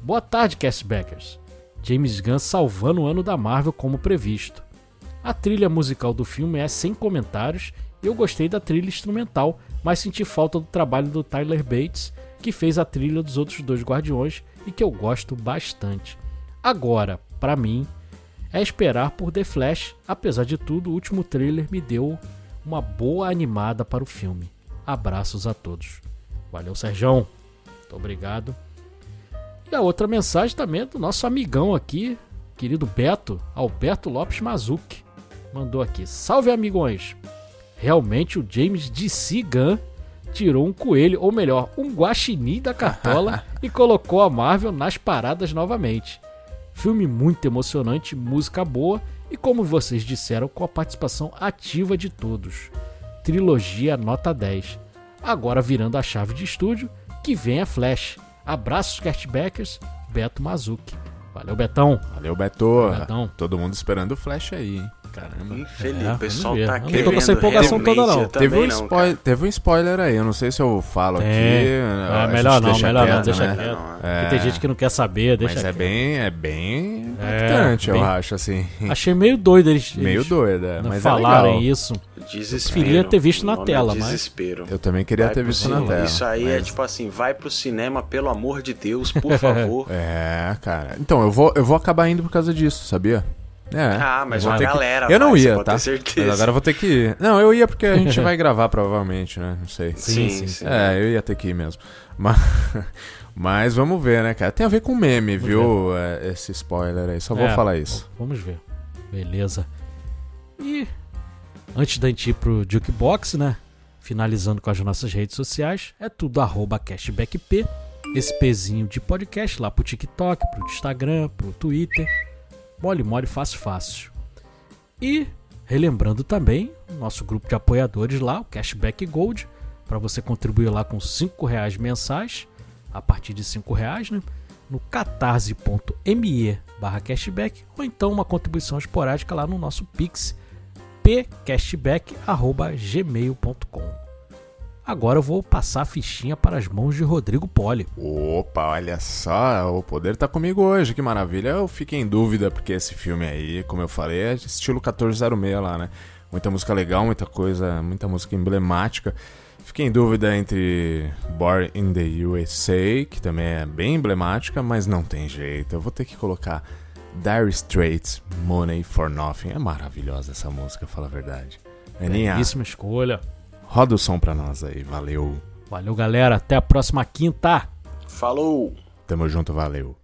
[SPEAKER 1] Boa tarde, Castbackers. James Gunn salvando o ano da Marvel como previsto. A trilha musical do filme é sem comentários eu gostei da trilha instrumental, mas senti falta do trabalho do Tyler Bates, que fez a trilha dos outros dois Guardiões e que eu gosto bastante. Agora, pra mim, é esperar por The Flash. Apesar de tudo, o último trailer me deu uma boa animada para o filme. Abraços a todos. Valeu, Serjão. Muito obrigado. E a outra mensagem também é do nosso amigão aqui, querido Beto, Alberto Lopes Mazuki. Mandou aqui: Salve amigões! Realmente o James D.C. Gunn tirou um coelho, ou melhor, um guaxinim da cartola <laughs> e colocou a Marvel nas paradas novamente. Filme muito emocionante, música boa e, como vocês disseram, com a participação ativa de todos. Trilogia nota 10. Agora virando a chave de estúdio, que vem a Flash. Abraços, Castbackers, Beto Mazuki. Valeu, Betão.
[SPEAKER 3] Valeu, Beto.
[SPEAKER 1] Betão.
[SPEAKER 3] Todo mundo esperando o Flash aí. hein?
[SPEAKER 2] Caramba.
[SPEAKER 1] É,
[SPEAKER 2] Infeliz, o pessoal tá
[SPEAKER 1] Eu não tô
[SPEAKER 2] querendo.
[SPEAKER 1] com essa empolgação toda, não.
[SPEAKER 3] Teve um,
[SPEAKER 2] não,
[SPEAKER 3] spoiler, teve um spoiler aí, eu não sei se eu falo aqui. A
[SPEAKER 1] melhor não, melhor não,
[SPEAKER 3] quieto,
[SPEAKER 1] deixa
[SPEAKER 3] né?
[SPEAKER 1] quieto.
[SPEAKER 2] Não,
[SPEAKER 1] Porque tem gente que não quer saber, deixa
[SPEAKER 3] Mas é
[SPEAKER 1] quieto.
[SPEAKER 3] bem, é bem
[SPEAKER 1] É,
[SPEAKER 3] impactante,
[SPEAKER 1] bem-
[SPEAKER 3] eu acho, assim.
[SPEAKER 1] Achei meio doido eles,
[SPEAKER 3] Meio doido, é,
[SPEAKER 1] não
[SPEAKER 3] mas é
[SPEAKER 1] falarem
[SPEAKER 3] legal.
[SPEAKER 1] isso.
[SPEAKER 2] Desespero.
[SPEAKER 1] Queria ter visto na
[SPEAKER 2] é
[SPEAKER 1] tela, mas-
[SPEAKER 2] Desespero.
[SPEAKER 3] Eu também queria
[SPEAKER 2] Vai
[SPEAKER 3] ter visto na
[SPEAKER 2] cinema.
[SPEAKER 3] tela.
[SPEAKER 2] Isso aí é
[SPEAKER 3] mas-
[SPEAKER 2] tipo assim, vai pro cinema, pelo amor de Deus, por <laughs> favor.
[SPEAKER 3] É, cara. Então, eu vou, eu vou acabar indo por causa disso, sabia? É.
[SPEAKER 2] Ah, mas uma
[SPEAKER 3] ter que-
[SPEAKER 2] galera
[SPEAKER 3] Eu não
[SPEAKER 2] vai,
[SPEAKER 3] ia, tá?
[SPEAKER 2] certeza.
[SPEAKER 3] Mas agora eu vou ter que ir. Não, eu ia porque a gente vai gravar provavelmente, né? Não sei.
[SPEAKER 2] Sim,
[SPEAKER 1] Sim,
[SPEAKER 2] sim.
[SPEAKER 1] sim.
[SPEAKER 3] É, eu ia ter que ir mesmo. Mas, <laughs> mas vamos ver, né, cara? Tem a ver com meme, viu? É, Esse spoiler aí. Só vou
[SPEAKER 1] É,
[SPEAKER 3] falar isso.
[SPEAKER 1] Vamos ver. Beleza. E antes da gente ir pro Jukebox, né? Finalizando com as nossas redes sociais, é tudo arroba cashbackp. Esse pezinho de podcast lá pro TikTok, pro Instagram, pro Twitter. Mole, mole, fácil, fácil. E relembrando também nosso grupo de apoiadores lá, o Cashback Gold, para você contribuir lá com 5 reais mensais, a partir de 5 reais, né? No catarse.me barra cashback ou então uma contribuição esporádica lá no nosso Pix pcashback.gmail.com Agora eu vou passar a fichinha para as mãos de Rodrigo Poli.
[SPEAKER 3] Opa, olha só, o poder tá comigo hoje, que maravilha. Eu fiquei em dúvida, porque esse filme aí, como eu falei, é de estilo 1406 lá, né? Muita música legal, muita coisa, muita música emblemática. Fiquei em dúvida entre Born in the USA, que também é bem emblemática, mas não tem jeito. Eu vou ter que colocar Dire Straits, Money for Nothing. É maravilhosa essa música, fala a verdade. Aninha,
[SPEAKER 1] Belíssima escolha.
[SPEAKER 3] Roda o som pra nós aí, valeu.
[SPEAKER 1] Valeu, galera. Até a próxima quinta.
[SPEAKER 2] Falou!
[SPEAKER 3] Tamo junto, valeu.